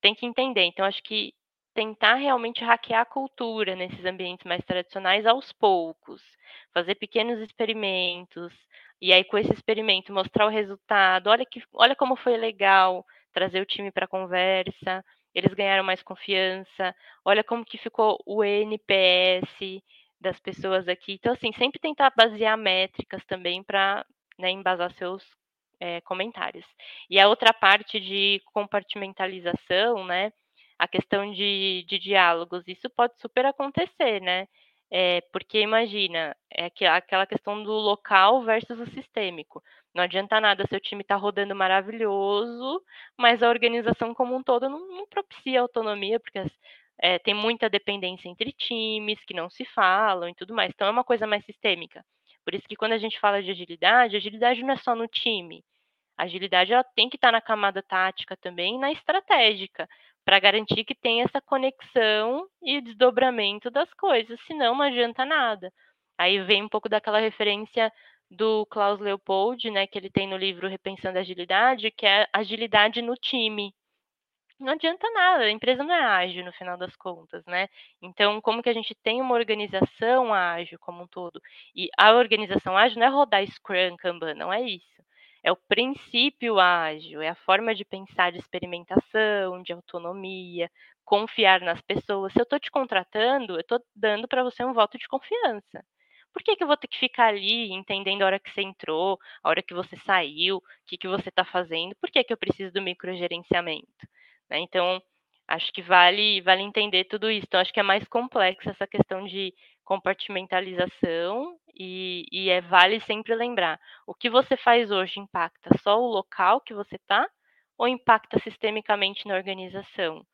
tem que entender. Então, acho que tentar realmente hackear a cultura nesses ambientes mais tradicionais aos poucos, fazer pequenos experimentos, e aí com esse experimento mostrar o resultado, olha que olha como foi legal trazer o time para conversa, eles ganharam mais confiança, olha como que ficou o NPS das pessoas aqui. Então, assim, sempre tentar basear métricas também para né, embasar seus é, comentários. E a outra parte de compartimentalização, né? a questão de, de diálogos, isso pode super acontecer, né? É, porque imagina, é aquela questão do local versus o sistêmico. Não adianta nada seu time estar tá rodando maravilhoso, mas a organização como um todo não, não propicia autonomia, porque é, tem muita dependência entre times que não se falam e tudo mais. Então é uma coisa mais sistêmica. Por isso que quando a gente fala de agilidade, agilidade não é só no time. A agilidade ela tem que estar tá na camada tática também, na estratégica, para garantir que tem essa conexão e desdobramento das coisas, senão não adianta nada. Aí vem um pouco daquela referência do Klaus Leopold, né, que ele tem no livro Repensando a Agilidade, que é agilidade no time. Não adianta nada, a empresa não é ágil no final das contas, né? Então, como que a gente tem uma organização ágil como um todo? E a organização ágil não é rodar Scrum, Kanban, não é isso. É o princípio ágil, é a forma de pensar de experimentação, de autonomia, confiar nas pessoas. Se eu estou te contratando, eu estou dando para você um voto de confiança. Por que, que eu vou ter que ficar ali entendendo a hora que você entrou, a hora que você saiu, o que, que você está fazendo? Por que, que eu preciso do microgerenciamento? Né? Então, acho que vale, vale entender tudo isso. Então, acho que é mais complexa essa questão de compartimentalização e, e é vale sempre lembrar: o que você faz hoje impacta só o local que você está ou impacta sistemicamente na organização?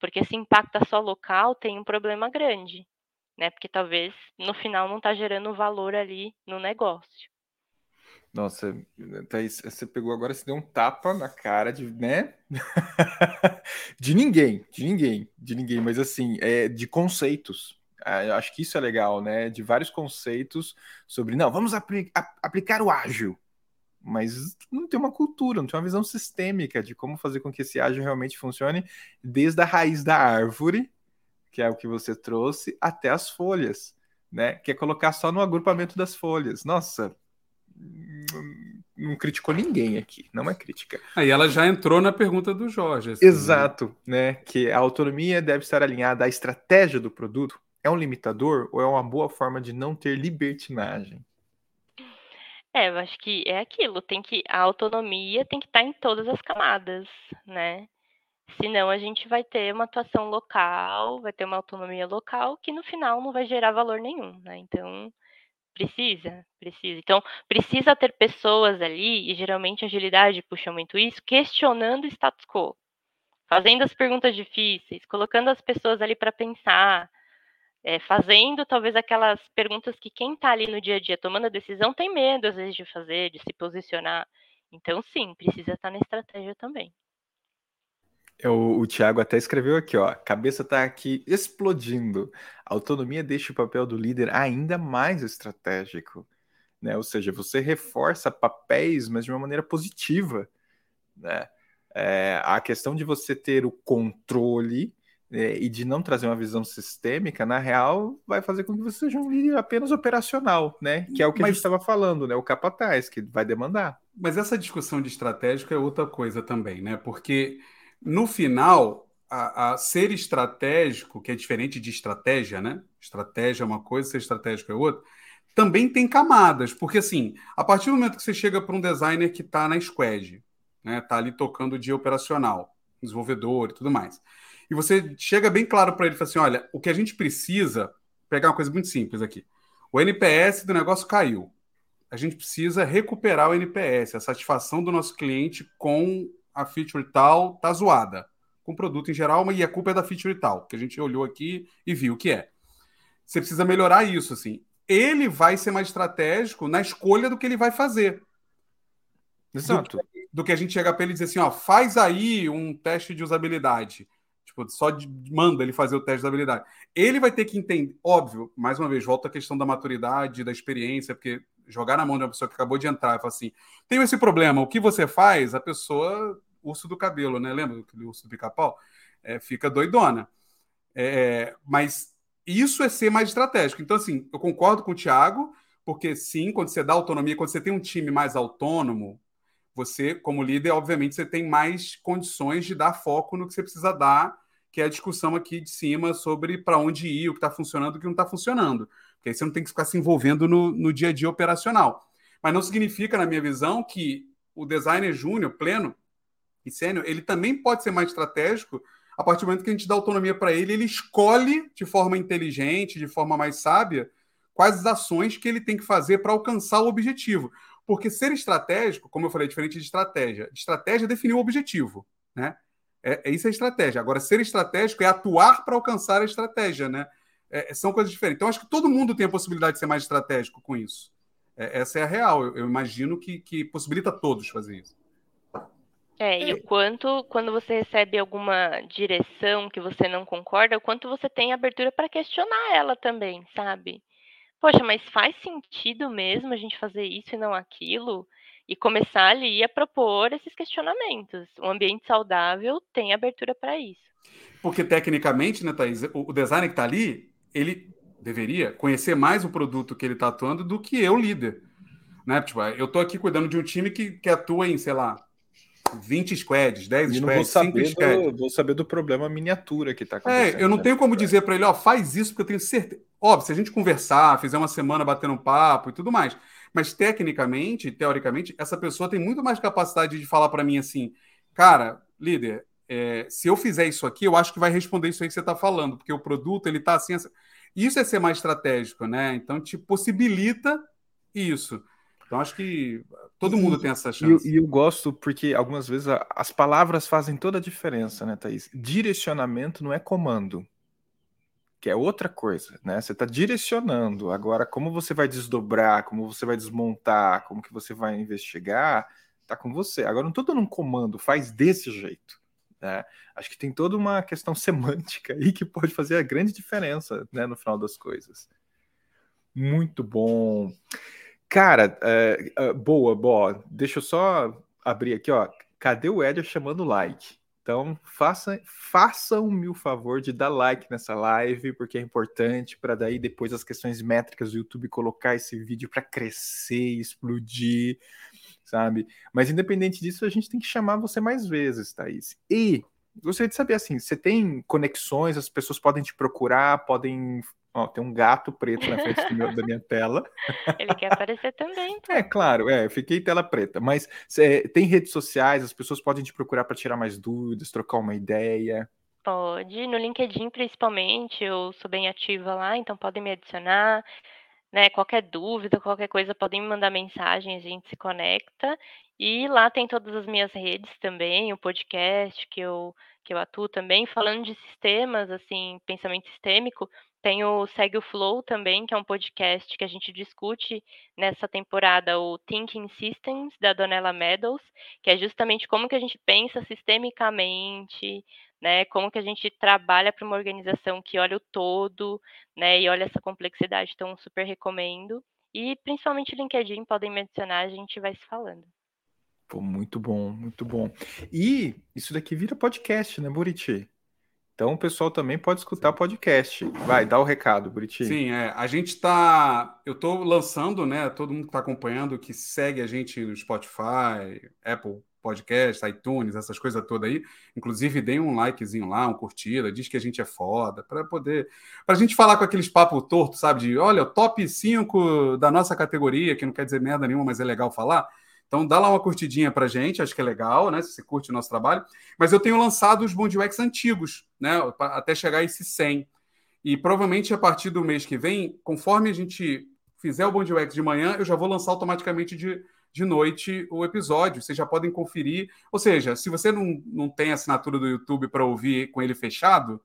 Porque se impacta só local, tem um problema grande né? Porque talvez no final não está gerando valor ali no negócio. Nossa, Thaís, você pegou agora, você deu um tapa na cara de, né? de ninguém, de ninguém, de ninguém, mas assim, é de conceitos. É, acho que isso é legal, né? De vários conceitos sobre, não, vamos apli aplicar o ágil, mas não tem uma cultura, não tem uma visão sistêmica de como fazer com que esse ágil realmente funcione desde a raiz da árvore que é o que você trouxe, até as folhas, né? Que é colocar só no agrupamento das folhas. Nossa, não criticou ninguém aqui, não é crítica. Aí ela já entrou na pergunta do Jorge. Assim, né? Exato, né? Que a autonomia deve estar alinhada à estratégia do produto. É um limitador ou é uma boa forma de não ter libertinagem? É, eu acho que é aquilo, tem que a autonomia tem que estar em todas as camadas, né? Senão a gente vai ter uma atuação local, vai ter uma autonomia local que no final não vai gerar valor nenhum, né? Então, precisa, precisa. Então, precisa ter pessoas ali, e geralmente a agilidade puxa muito isso, questionando o status quo, fazendo as perguntas difíceis, colocando as pessoas ali para pensar, é, fazendo talvez aquelas perguntas que quem está ali no dia a dia tomando a decisão tem medo às vezes de fazer, de se posicionar. Então, sim, precisa estar tá na estratégia também. É, o, o Thiago até escreveu aqui, ó. A cabeça está aqui explodindo. A autonomia deixa o papel do líder ainda mais estratégico. Né? Ou seja, você reforça papéis, mas de uma maneira positiva. Né? É, a questão de você ter o controle é, e de não trazer uma visão sistêmica, na real, vai fazer com que você seja um líder apenas operacional, né? Que é o que mas, a gente estava falando, né? O capataz, que vai demandar. Mas essa discussão de estratégico é outra coisa também, né? Porque no final, a, a, ser estratégico, que é diferente de estratégia, né? Estratégia é uma coisa, ser estratégico é outra. Também tem camadas, porque assim, a partir do momento que você chega para um designer que está na squad, né? Está ali tocando o dia operacional, desenvolvedor e tudo mais. E você chega bem claro para ele e fala assim: olha, o que a gente precisa, pegar uma coisa muito simples aqui. O NPS do negócio caiu. A gente precisa recuperar o NPS, a satisfação do nosso cliente com a feature tal tá zoada com o produto em geral, e a culpa é da feature tal, que a gente olhou aqui e viu o que é. Você precisa melhorar isso, assim. Ele vai ser mais estratégico na escolha do que ele vai fazer. Exato. Do, do que a gente chegar para ele e dizer assim, ó, faz aí um teste de usabilidade. Tipo, só de, manda ele fazer o teste de usabilidade. Ele vai ter que entender, óbvio, mais uma vez, volta a questão da maturidade, da experiência, porque jogar na mão de uma pessoa que acabou de entrar e falar assim, tem esse problema, o que você faz? A pessoa urso do cabelo, né? Lembra aquele urso do pica-pau? É, fica doidona. É, mas isso é ser mais estratégico. Então, assim, eu concordo com o Thiago, porque sim, quando você dá autonomia, quando você tem um time mais autônomo, você, como líder, obviamente, você tem mais condições de dar foco no que você precisa dar, que é a discussão aqui de cima sobre para onde ir, o que está funcionando o que não está funcionando. Porque aí você não tem que ficar se envolvendo no, no dia a dia operacional. Mas não significa, na minha visão, que o designer júnior pleno e sênior, ele também pode ser mais estratégico a partir do momento que a gente dá autonomia para ele, ele escolhe de forma inteligente, de forma mais sábia, quais as ações que ele tem que fazer para alcançar o objetivo. Porque ser estratégico, como eu falei, é diferente de estratégia. Estratégia é definir o objetivo, né? É, é isso é estratégia. Agora, ser estratégico é atuar para alcançar a estratégia, né? É, são coisas diferentes. Então, acho que todo mundo tem a possibilidade de ser mais estratégico com isso. É, essa é a real. Eu, eu imagino que, que possibilita todos fazer isso. É, e o quanto, quando você recebe alguma direção que você não concorda, o quanto você tem abertura para questionar ela também, sabe? Poxa, mas faz sentido mesmo a gente fazer isso e não aquilo? E começar ali a propor esses questionamentos. O ambiente saudável tem abertura para isso. Porque, tecnicamente, né, Thaís, o designer que está ali, ele deveria conhecer mais o produto que ele está atuando do que eu, líder. Né? Tipo, eu estou aqui cuidando de um time que, que atua em, sei lá, 20 squads, 10 e squads, 5 squads. Do, vou saber do problema miniatura que está acontecendo. É, eu não né? tenho como dizer para ele, ó, faz isso, porque eu tenho certeza. Óbvio, se a gente conversar, fizer uma semana batendo um papo e tudo mais. Mas tecnicamente, teoricamente, essa pessoa tem muito mais capacidade de falar para mim assim, cara, líder, é, se eu fizer isso aqui, eu acho que vai responder isso aí que você está falando, porque o produto ele está assim, assim. Isso é ser mais estratégico, né? Então te possibilita isso. Então acho que todo mundo tem essa chance. E eu, eu, gosto porque algumas vezes as palavras fazem toda a diferença, né, Thaís? Direcionamento não é comando, que é outra coisa, né? Você está direcionando. Agora, como você vai desdobrar, como você vai desmontar, como que você vai investigar, tá com você. Agora, não estou dando um comando, faz desse jeito. Né? Acho que tem toda uma questão semântica aí que pode fazer a grande diferença né, no final das coisas. Muito bom. Cara, é, é, boa, boa. Deixa eu só abrir aqui, ó. Cadê o Éder chamando like? Então, faça, façam-me o favor de dar like nessa live, porque é importante para daí depois as questões métricas do YouTube colocar esse vídeo para crescer, explodir, sabe? Mas independente disso, a gente tem que chamar você mais vezes, Thaís. E gostaria de saber assim, você tem conexões, as pessoas podem te procurar, podem Ó, tem um gato preto na frente meu, da minha tela. Ele quer aparecer também. Então. É, claro, é, fiquei tela preta. Mas tem redes sociais, as pessoas podem te procurar para tirar mais dúvidas, trocar uma ideia. Pode, no LinkedIn principalmente, eu sou bem ativa lá, então podem me adicionar. Né, qualquer dúvida, qualquer coisa, podem me mandar mensagem, a gente se conecta. E lá tem todas as minhas redes também, o podcast que eu, que eu atuo também, falando de sistemas, assim, pensamento sistêmico, tem o Segue o Flow também, que é um podcast que a gente discute nessa temporada o Thinking Systems, da Donella Meadows, que é justamente como que a gente pensa sistemicamente, né, como que a gente trabalha para uma organização que olha o todo, né, e olha essa complexidade, então super recomendo. E principalmente o LinkedIn, podem me adicionar, a gente vai se falando. Pô, muito bom, muito bom. E isso daqui vira podcast, né, Buriti? Então o pessoal também pode escutar podcast. Vai, dá o recado, Buriti. Sim, é. A gente está. Eu estou lançando, né? Todo mundo que está acompanhando, que segue a gente no Spotify, Apple Podcast, iTunes, essas coisas todas aí. Inclusive, deem um likezinho lá, um curtida, diz que a gente é foda, para poder. Para a gente falar com aqueles papos tortos, sabe? De olha, top 5 da nossa categoria, que não quer dizer merda nenhuma, mas é legal falar. Então dá lá uma curtidinha pra gente, acho que é legal, né? Se você curte o nosso trabalho. Mas eu tenho lançado os Bond UX antigos, né? Até chegar a esse 100. E provavelmente a partir do mês que vem, conforme a gente fizer o Bond UX de manhã, eu já vou lançar automaticamente de, de noite o episódio. Vocês já podem conferir. Ou seja, se você não, não tem assinatura do YouTube para ouvir com ele fechado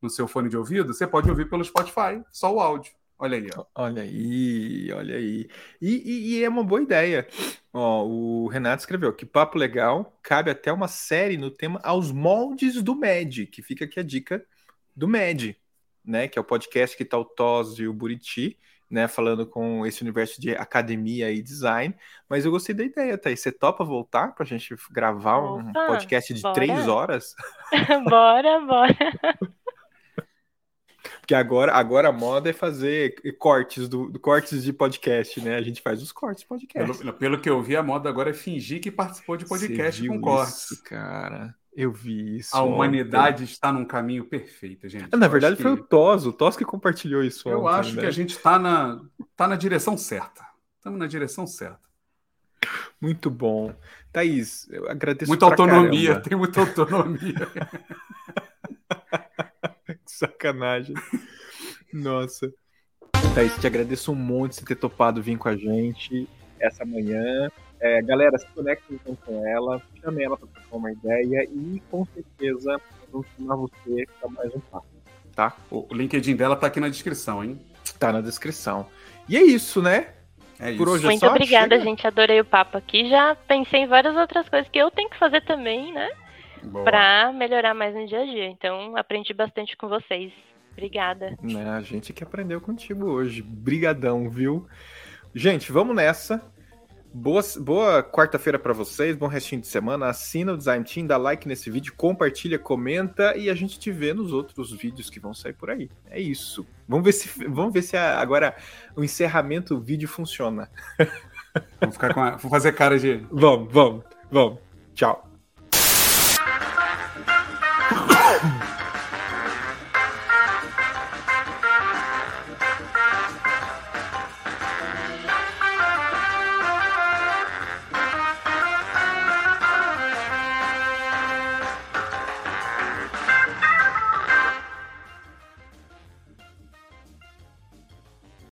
no seu fone de ouvido, você pode ouvir pelo Spotify, só o áudio. Olha aí, ó. Olha aí, olha aí. E, e, e, é uma boa ideia. Ó, o Renato escreveu que papo legal, cabe até uma série no tema aos moldes do MED, que fica aqui a dica do MED, né? Que é o podcast que tá o Tos e o Buriti, né? Falando com esse universo de academia e design. Mas eu gostei da ideia, Thaís. Você topa voltar para a gente gravar Opa, um podcast de bora. três horas? bora, bora. Porque agora, agora a moda é fazer cortes do, do, cortes de podcast, né? A gente faz os cortes de podcast. Pelo, pelo que eu vi, a moda agora é fingir que participou de podcast com cortes. Isso, cara. Eu vi isso. A humanidade ontem. está num caminho perfeito, gente. na verdade, foi que... o Tos, o Tos que compartilhou isso. Eu ontem, acho né? que a gente está na, tá na direção certa. Estamos na direção certa. Muito bom. Thaís, eu agradeço Muita autonomia, caramba. tem muita autonomia. Sacanagem. Nossa. Thaís, te agradeço um monte por você ter topado vir com a gente essa manhã. É, galera, se conectem então com ela, chame ela para trocar uma ideia e com certeza vamos chamar você para mais um papo, tá? O LinkedIn dela tá aqui na descrição, hein? Tá na descrição. E é isso, né? É isso. Por hoje é Muito só? obrigada, Chega? gente. Adorei o papo aqui. Já pensei em várias outras coisas que eu tenho que fazer também, né? Boa. Pra melhorar mais no dia a dia. Então, aprendi bastante com vocês. Obrigada. Né, a gente que aprendeu contigo hoje. Brigadão, viu? Gente, vamos nessa. Boa, boa quarta-feira para vocês, bom restinho de semana. Assina o Design Team, dá like nesse vídeo, compartilha, comenta e a gente te vê nos outros vídeos que vão sair por aí. É isso. Vamos ver se, vamos ver se a- agora o encerramento do vídeo funciona. Vou, ficar com a- vou fazer cara de. Vamos, vamos, vamos. Tchau.